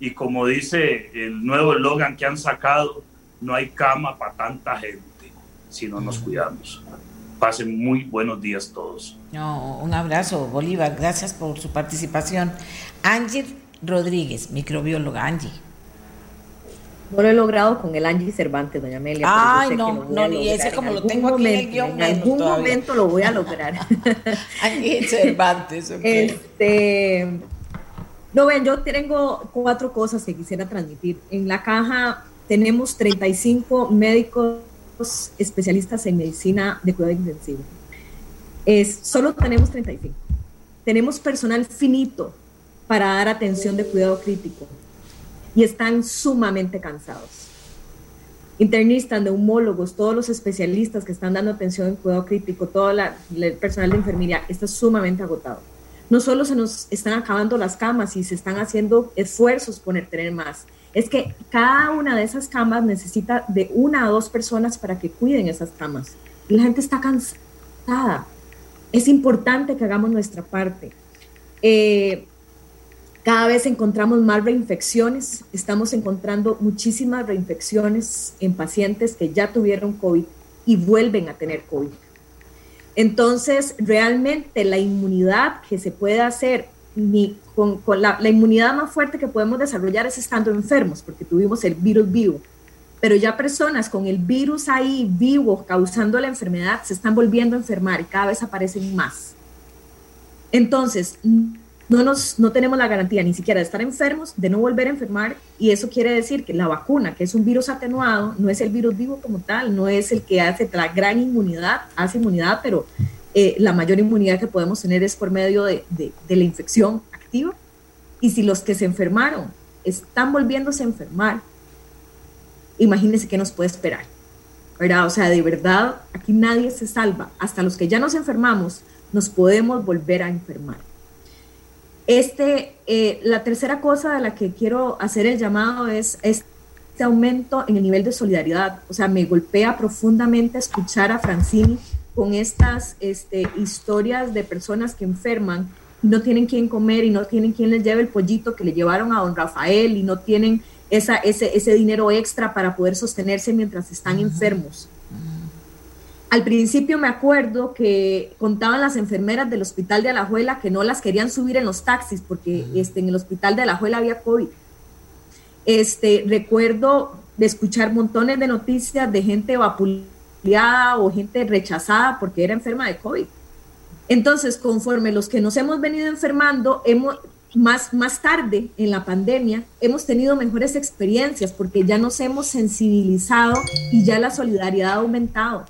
S9: y como dice el nuevo eslogan que han sacado, no hay cama para tanta gente si no nos cuidamos. Pasen muy buenos días todos.
S2: No, un abrazo, Bolívar. Gracias por su participación. Angie Rodríguez, microbióloga. Angie.
S10: No lo he logrado con el Angie Cervantes, doña Amelia.
S2: Ay, no, no, ni ese como lo tengo aquí en el guion.
S10: En algún momento lo voy a lograr.
S2: Angie Cervantes,
S10: Este. No, ven, yo tengo cuatro cosas que quisiera transmitir. En la caja tenemos 35 médicos especialistas en medicina de cuidado intensivo. Es, solo tenemos 35. Tenemos personal finito para dar atención de cuidado crítico y están sumamente cansados. Internistas, neumólogos, todos los especialistas que están dando atención en cuidado crítico, todo el personal de enfermería está sumamente agotado. No solo se nos están acabando las camas y se están haciendo esfuerzos por tener más, es que cada una de esas camas necesita de una a dos personas para que cuiden esas camas. Y la gente está cansada. Es importante que hagamos nuestra parte. Eh, cada vez encontramos más reinfecciones. Estamos encontrando muchísimas reinfecciones en pacientes que ya tuvieron COVID y vuelven a tener COVID. Entonces, realmente la inmunidad que se puede hacer con, la, inmunidad más fuerte que podemos desarrollar es estando enfermos, porque tuvimos el virus vivo. Pero ya personas con el virus ahí vivo causando la enfermedad se están volviendo a enfermar y cada vez aparecen más. Entonces, no, nos, no tenemos la garantía ni siquiera de estar enfermos, de no volver a enfermar, y eso quiere decir que la vacuna, que es un virus atenuado, no es el virus vivo como tal, no es el que hace la gran inmunidad, hace inmunidad, pero eh, la mayor inmunidad que podemos tener es por medio de, la infección activa. Y si los que se enfermaron están volviéndose a enfermar, imagínense qué nos puede esperar. ¿verdad? O sea, de verdad, aquí nadie se salva. Hasta los que ya nos enfermamos, nos podemos volver a enfermar. Este, eh, la tercera cosa de la que quiero hacer el llamado es este aumento en el nivel de solidaridad. O sea, me golpea profundamente escuchar a Francini con estas este, historias de personas que enferman y no tienen quien comer y no tienen quien les lleve el pollito que le llevaron a don Rafael y no tienen esa, ese, ese dinero extra para poder sostenerse mientras están enfermos. Al principio me acuerdo que contaban las enfermeras del hospital de Alajuela que no las querían subir en los taxis porque este, en el hospital de Alajuela había COVID. Este, recuerdo de escuchar montones de noticias de gente vapuleada o gente rechazada porque era enferma de COVID. Entonces, conforme los que nos hemos venido enfermando, hemos, más, más tarde en la pandemia, hemos tenido mejores experiencias porque ya nos hemos sensibilizado y ya la solidaridad ha aumentado.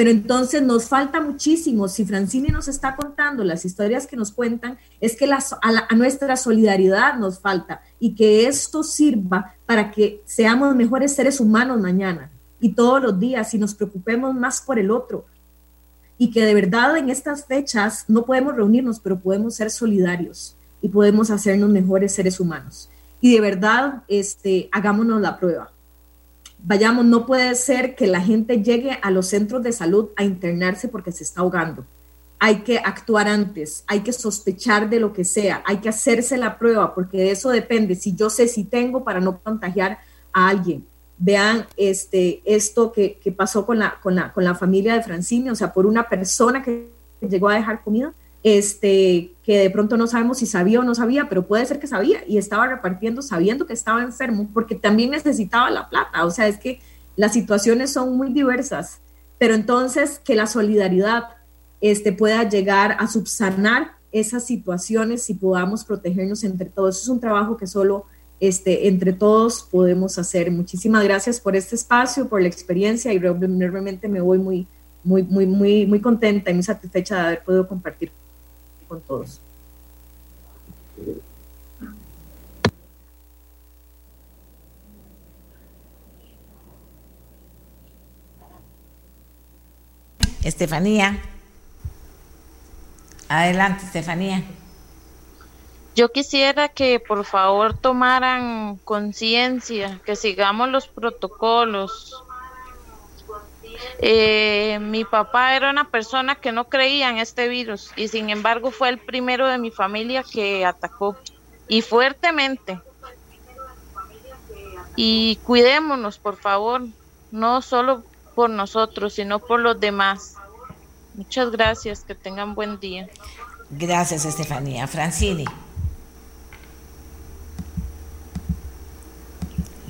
S10: Pero entonces nos falta muchísimo. Si Francini nos está contando las historias que nos cuentan, es que a nuestra solidaridad nos falta y que esto sirva para que seamos mejores seres humanos mañana y todos los días y nos preocupemos más por el otro. Y que de verdad en estas fechas no podemos reunirnos, pero podemos ser solidarios y podemos hacernos mejores seres humanos. Y de verdad, este, hagámonos la prueba. Vayamos, no puede ser que la gente llegue a los centros de salud a internarse porque se está ahogando. Hay que actuar antes, hay que sospechar de lo que sea, hay que hacerse la prueba porque de eso depende si yo sé si tengo para no contagiar a alguien vean este, esto que, pasó con la, con, la, con la familia de Francine, o sea, por una persona que llegó a dejar comida, este, que de pronto no sabemos si sabía o no sabía, pero puede ser que sabía y estaba repartiendo sabiendo que estaba enfermo porque también necesitaba la plata. O sea, es que las situaciones son muy diversas, pero entonces que la solidaridad este, pueda llegar a subsanar esas situaciones y podamos protegernos entre todos. Es un trabajo que solo este, entre todos podemos hacer. Muchísimas gracias por este espacio, por la experiencia y realmente me voy muy, muy, muy, muy, muy contenta y muy satisfecha de haber podido compartir con todos.
S2: Estefanía. Adelante, Estefanía.
S11: Yo quisiera que por favor tomaran conciencia, que sigamos los protocolos. Eh, mi papá era una persona que no creía en este virus y sin embargo fue el primero de mi familia que atacó y fuertemente. Y cuidémonos, por favor, no solo por nosotros, sino por los demás. Muchas gracias, que tengan buen día.
S2: Gracias, Estefanía. Francini.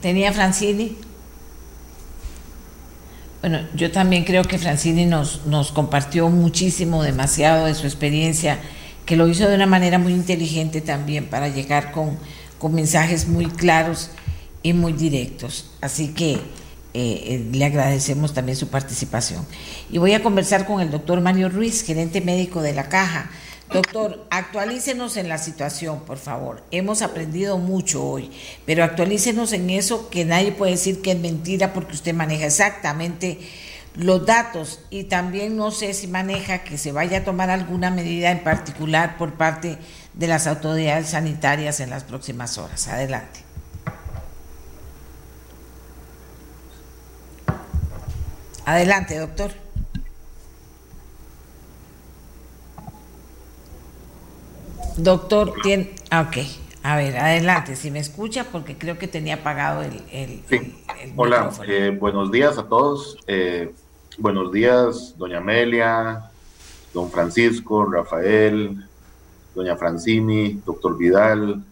S2: ¿Tenía Francini? Bueno, yo también creo que Francini nos, nos compartió muchísimo, demasiado de su experiencia, que lo hizo de una manera muy inteligente también para llegar con, con mensajes muy claros y muy directos. Así que eh, eh, le agradecemos también su participación. Y voy a conversar con el doctor Mario Ruiz, gerente médico de la Caja. Doctor, actualícenos en la situación, por favor. Hemos aprendido mucho hoy, pero actualícenos en eso que nadie puede decir que es mentira porque usted maneja exactamente los datos y también no sé si maneja que se vaya a tomar alguna medida en particular por parte de las autoridades sanitarias en las próximas horas. Adelante. Adelante, doctor. Doctor, tiene... Ah, ok. A ver, adelante, si me escucha, porque creo que tenía apagado el... el,
S13: sí. Hola, eh, buenos días a todos. Eh, buenos días, doña Amelia, don Francisco, Rafael, doña Francini, doctor Vidal,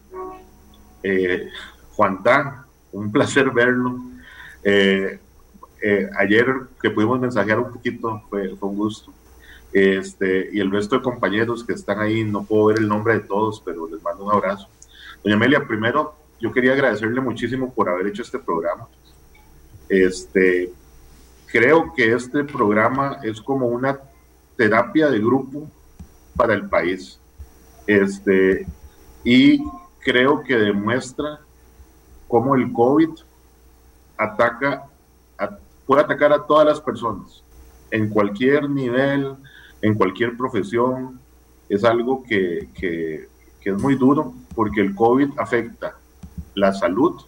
S13: eh, Juan un placer verlo. Eh, ayer que pudimos mensajear un poquito, fue, un gusto. Este, y el resto de compañeros que están ahí, no puedo ver el nombre de todos, pero les mando un abrazo. Doña Amelia, primero yo quería agradecerle muchísimo por haber hecho este programa. Este, creo que este programa es como una terapia de grupo para el país. Este, y creo que demuestra cómo el COVID ataca puede atacar a todas las personas, en cualquier nivel, en cualquier profesión. Es algo que, que, es muy duro porque el COVID afecta la salud,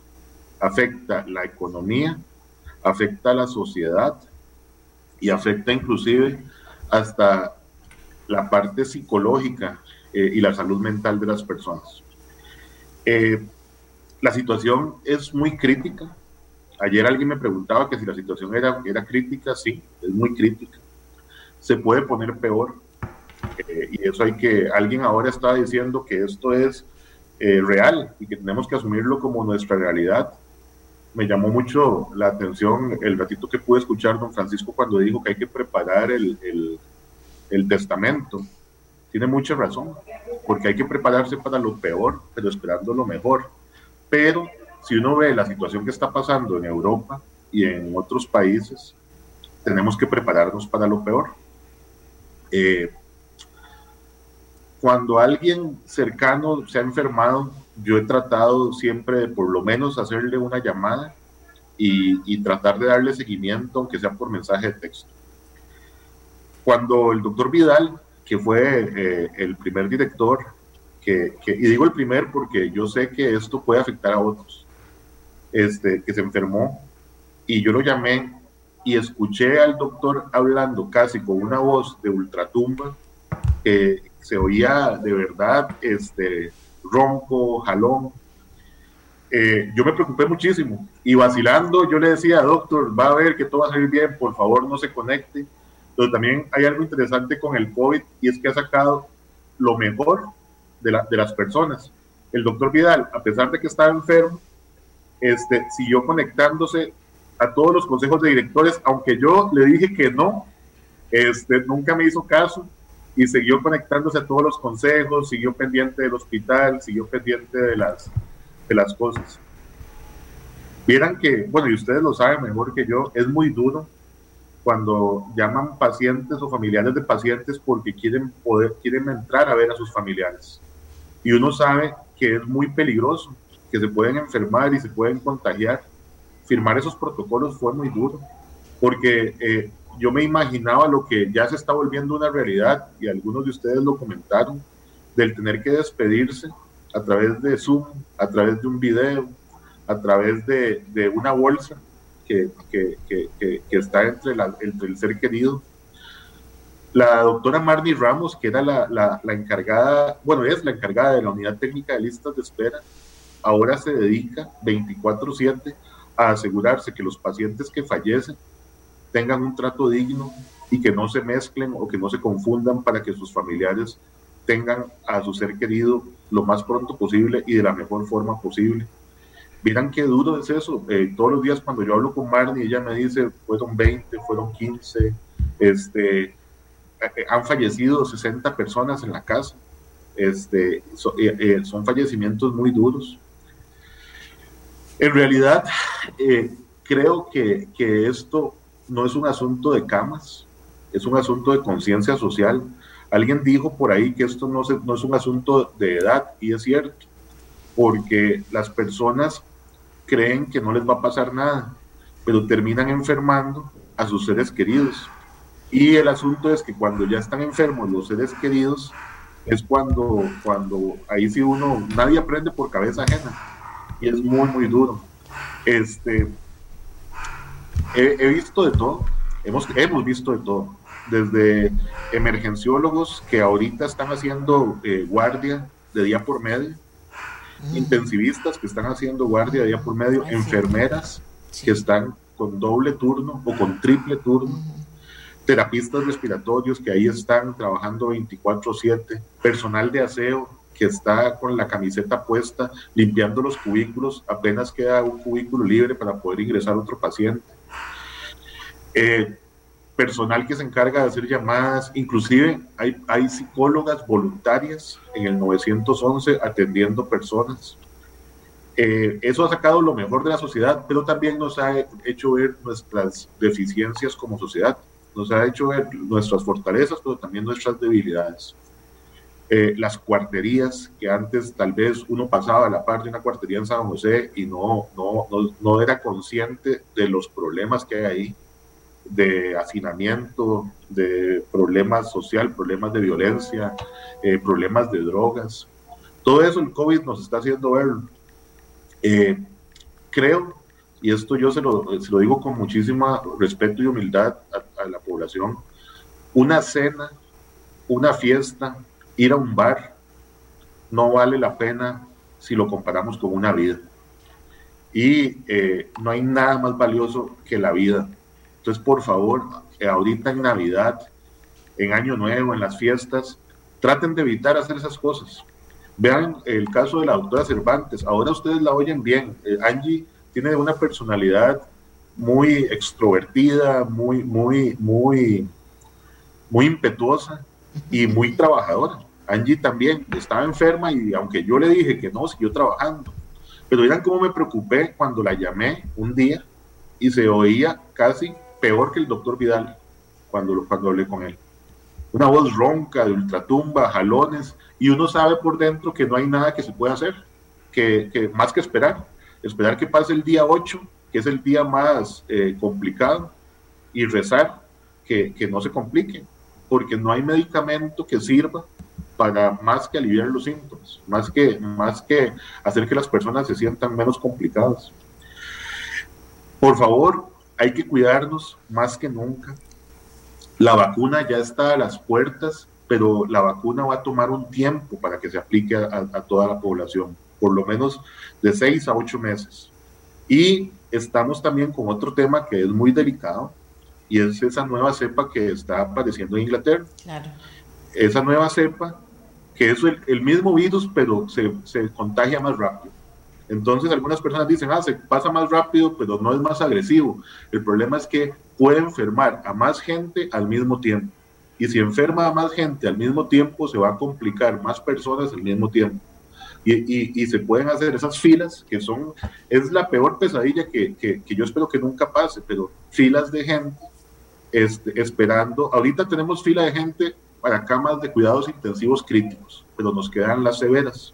S13: afecta la economía, afecta la sociedad y afecta inclusive hasta la parte psicológica eh, y la salud mental de las personas. Eh, la situación es muy crítica, Ayer alguien me preguntaba que si la situación era, era crítica, sí, es muy crítica. Se puede poner peor. Eh, y eso hay que, alguien ahora está diciendo que esto es eh, real y que tenemos que asumirlo como nuestra realidad. Me llamó mucho la atención el ratito que pude escuchar don Francisco cuando dijo que hay que preparar el, el, el testamento. Tiene mucha razón, porque hay que prepararse para lo peor, pero esperando lo mejor. Pero si uno ve la situación que está pasando en Europa y en otros países, tenemos que prepararnos para lo peor. Eh, cuando alguien cercano se ha enfermado, yo he tratado siempre de por lo menos hacerle una llamada y, tratar de darle seguimiento, aunque sea por mensaje de texto. Cuando el doctor Vidal, que fue eh, el primer director, que, y digo el primer porque yo sé que esto puede afectar a otros, este, que se enfermó y yo lo llamé y escuché al doctor hablando casi con una voz de ultratumba que se oía de verdad este, ronco, jalón. Eh, yo me preocupé muchísimo y vacilando yo le decía, doctor, va a ver que todo va a salir bien, por favor no se conecte. Pero también hay algo interesante con el COVID y es que ha sacado lo mejor de, la, de las personas. El doctor Vidal, a pesar de que estaba enfermo, este, siguió conectándose a todos los consejos de directores, aunque yo le dije que no, este, nunca me hizo caso y siguió conectándose a todos los consejos, siguió pendiente del hospital, siguió pendiente de las, de las cosas. Vieran que, bueno, y ustedes lo saben mejor que yo, es muy duro cuando llaman pacientes o familiares de pacientes porque quieren poder, quieren entrar a ver a sus familiares. Y uno sabe que es muy peligroso, que se pueden enfermar y se pueden contagiar. Firmar esos protocolos fue muy duro, porque eh, yo me imaginaba lo que ya se está volviendo una realidad, y algunos de ustedes lo comentaron, del tener que despedirse a través de Zoom, a través de un video, a través de, de una bolsa que, que, que, que está entre, la, entre, el ser querido. La doctora Marnie Ramos, que era la, la, la, encargada, bueno, es la encargada de la unidad técnica de listas de espera, ahora se dedica 24/7 a asegurarse que los pacientes que fallecen tengan un trato digno y que no se mezclen o que no se confundan para que sus familiares tengan a su ser querido lo más pronto posible y de la mejor forma posible. Miran qué duro es eso. Eh, todos los días cuando yo hablo con Marnie, ella me dice, fueron 20, fueron 15, este, eh, han fallecido 60 personas en la casa. Este, eh, son fallecimientos muy duros. En realidad, creo que, que esto no es un asunto de camas, es un asunto de conciencia social. Alguien dijo por ahí que esto no, no es un asunto de edad, y es cierto, porque las personas creen que no les va a pasar nada, pero terminan enfermando a sus seres queridos. Y el asunto es que cuando ya están enfermos los seres queridos, es cuando, cuando ahí sí uno, nadie aprende por cabeza ajena. Y es muy, muy duro. Este, he, visto de todo, hemos, hemos visto de todo. Desde emergenciólogos que ahorita están haciendo eh, guardia de día por medio, intensivistas que están haciendo guardia día por medio, enfermeras que están con doble turno o con triple turno, terapistas respiratorios que ahí están trabajando 24/7, personal de aseo que está con la camiseta puesta limpiando los cubículos, apenas queda un cubículo libre para poder ingresar otro paciente. Eh, personal que se encarga de hacer llamadas, inclusive hay, hay psicólogas voluntarias en el 911 atendiendo personas. Eh, eso ha sacado lo mejor de la sociedad, pero también nos ha hecho ver nuestras deficiencias como sociedad, nos ha hecho ver nuestras fortalezas, pero también nuestras debilidades. Eh, las cuarterías, que antes tal vez uno pasaba a la par de una cuartería en San José y no, no, no, no era consciente de los problemas que hay ahí de hacinamiento, de problemas social, problemas de violencia, eh, problemas de drogas. Todo eso el COVID nos está haciendo ver. Eh, creo, y esto yo se lo, se lo, digo con muchísima respeto y humildad a, a la población, una cena, una fiesta, ir a un bar, no vale la pena si lo comparamos con una vida. Y eh, no hay nada más valioso que la vida. Entonces, por favor, eh, ahorita en Navidad, en Año Nuevo, en las fiestas, traten de evitar hacer esas cosas. Vean el caso de la doctora Cervantes. Ahora ustedes la oyen bien. Eh, Angie tiene una personalidad muy extrovertida, muy, muy, muy, muy impetuosa y muy trabajadora. Angie también estaba enferma y aunque yo le dije que no, siguió trabajando. Pero miren cómo me preocupé cuando la llamé un día y se oía casi peor que el doctor Vidal cuando, cuando hablé con él. Una voz ronca, de ultratumba, jalones, y uno sabe por dentro que no hay nada que se pueda hacer, que, más que esperar, esperar que pase el día 8, que es el día más eh, complicado, y rezar que no se complique, porque no hay medicamento que sirva para más que aliviar los síntomas, más que, más que hacer que las personas se sientan menos complicadas. Por favor, hay que cuidarnos más que nunca. La vacuna ya está a las puertas, pero la vacuna va a tomar un tiempo para que se aplique a, toda la población, por lo menos de seis a ocho meses. Y estamos también con otro tema que es muy delicado, y es esa nueva cepa que está apareciendo en Inglaterra. Claro. Esa nueva cepa, que es el, mismo virus, pero se, se, contagia más rápido. Entonces algunas personas dicen, ah, se pasa más rápido, pero no es más agresivo. El problema es que puede enfermar a más gente al mismo tiempo. Y si enferma a más gente al mismo tiempo, se va a complicar más personas al mismo tiempo. Y, y, se pueden hacer esas filas que son, es la peor pesadilla que, que, yo espero que nunca pase, pero filas de gente este, esperando. Ahorita tenemos fila de gente para camas de cuidados intensivos críticos, pero nos quedan las severas.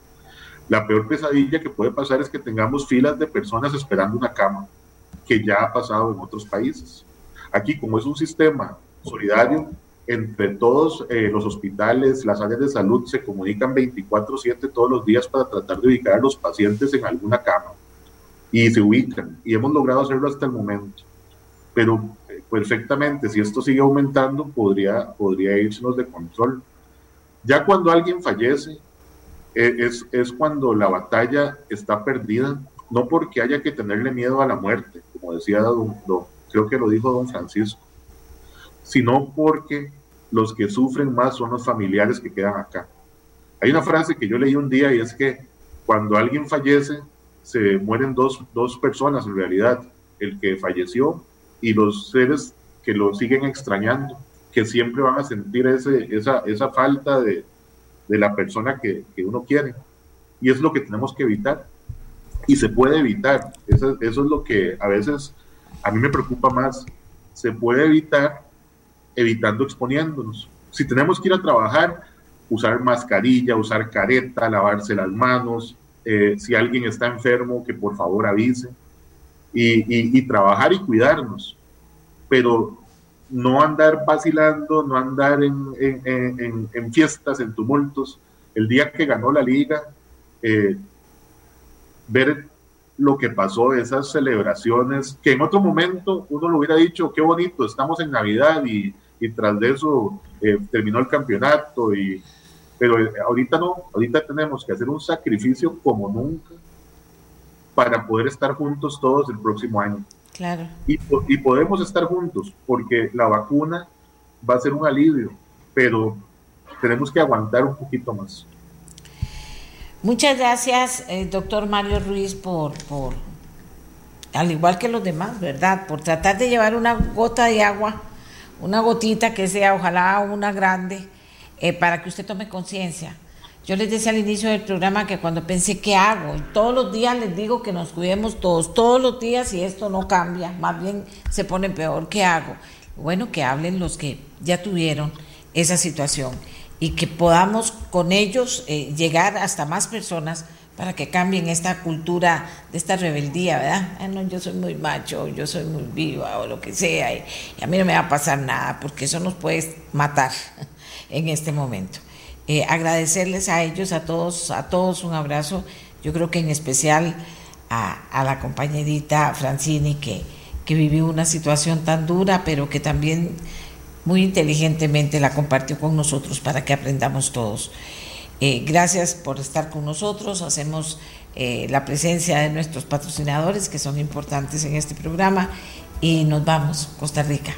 S13: La peor pesadilla que puede pasar es que tengamos filas de personas esperando una cama, que ya ha pasado en otros países. Aquí, como es un sistema solidario, entre todos eh, los hospitales, las áreas de salud se comunican 24/7 todos los días para tratar de ubicar a los pacientes en alguna cama. Y se ubican, y hemos logrado hacerlo hasta el momento. Pero perfectamente, si esto sigue aumentando, podría, podría irse de control. Ya cuando alguien fallece, eh, es, es cuando la batalla está perdida, no porque haya que tenerle miedo a la muerte, como decía don, creo que lo dijo don Francisco, sino porque los que sufren más son los familiares que quedan acá. Hay una frase que yo leí un día y es que cuando alguien fallece, se mueren dos, dos personas en realidad, el que falleció y los seres que lo siguen extrañando, que siempre van a sentir ese, esa, esa falta de, de la persona que, que, uno quiere. Y es lo que tenemos que evitar. Y se puede evitar. Eso, eso es lo que a veces a mí me preocupa más. Se puede evitar evitando exponiéndonos. Si tenemos que ir a trabajar, usar mascarilla, usar careta, lavarse las manos. Eh, si alguien está enfermo, que por favor avise. Y, y, trabajar y cuidarnos. Pero no andar vacilando, no andar en, en, en, fiestas, en tumultos. El día que ganó la liga, eh, ver lo que pasó, esas celebraciones, que en otro momento uno lo hubiera dicho, qué bonito, estamos en Navidad y, y tras de eso eh, terminó el campeonato, y, pero eh, ahorita no, ahorita tenemos que hacer un sacrificio como nunca para poder estar juntos todos el próximo año.
S2: Claro.
S13: Y, y podemos estar juntos porque la vacuna va a ser un alivio, pero tenemos que aguantar un poquito más.
S2: Muchas gracias, eh, doctor Mario Ruiz, por, por, al igual que los demás, ¿verdad? Por tratar de llevar una gota de agua, una gotita que sea, ojalá una grande, eh, para que usted tome conciencia. Yo les decía al inicio del programa que cuando pensé, ¿qué hago? todos los días les digo que nos cuidemos todos, todos los días y esto no cambia, más bien se pone peor, ¿qué hago? Bueno, que hablen los que ya tuvieron esa situación y que podamos con ellos eh, llegar hasta más personas para que cambien esta cultura de esta rebeldía, ¿verdad? no, yo soy muy macho, yo soy muy viva o lo que sea, y, a mí no me va a pasar nada, porque eso nos puede matar en este momento. Eh, agradecerles a ellos, a todos, a todos un abrazo, yo creo que en especial a, la compañerita Francini que, que vivió una situación tan dura, pero que también muy inteligentemente la compartió con nosotros para que aprendamos todos. Eh, gracias por estar con nosotros. Hacemos eh, la presencia de nuestros patrocinadores que son importantes en este programa y nos vamos, Costa Rica.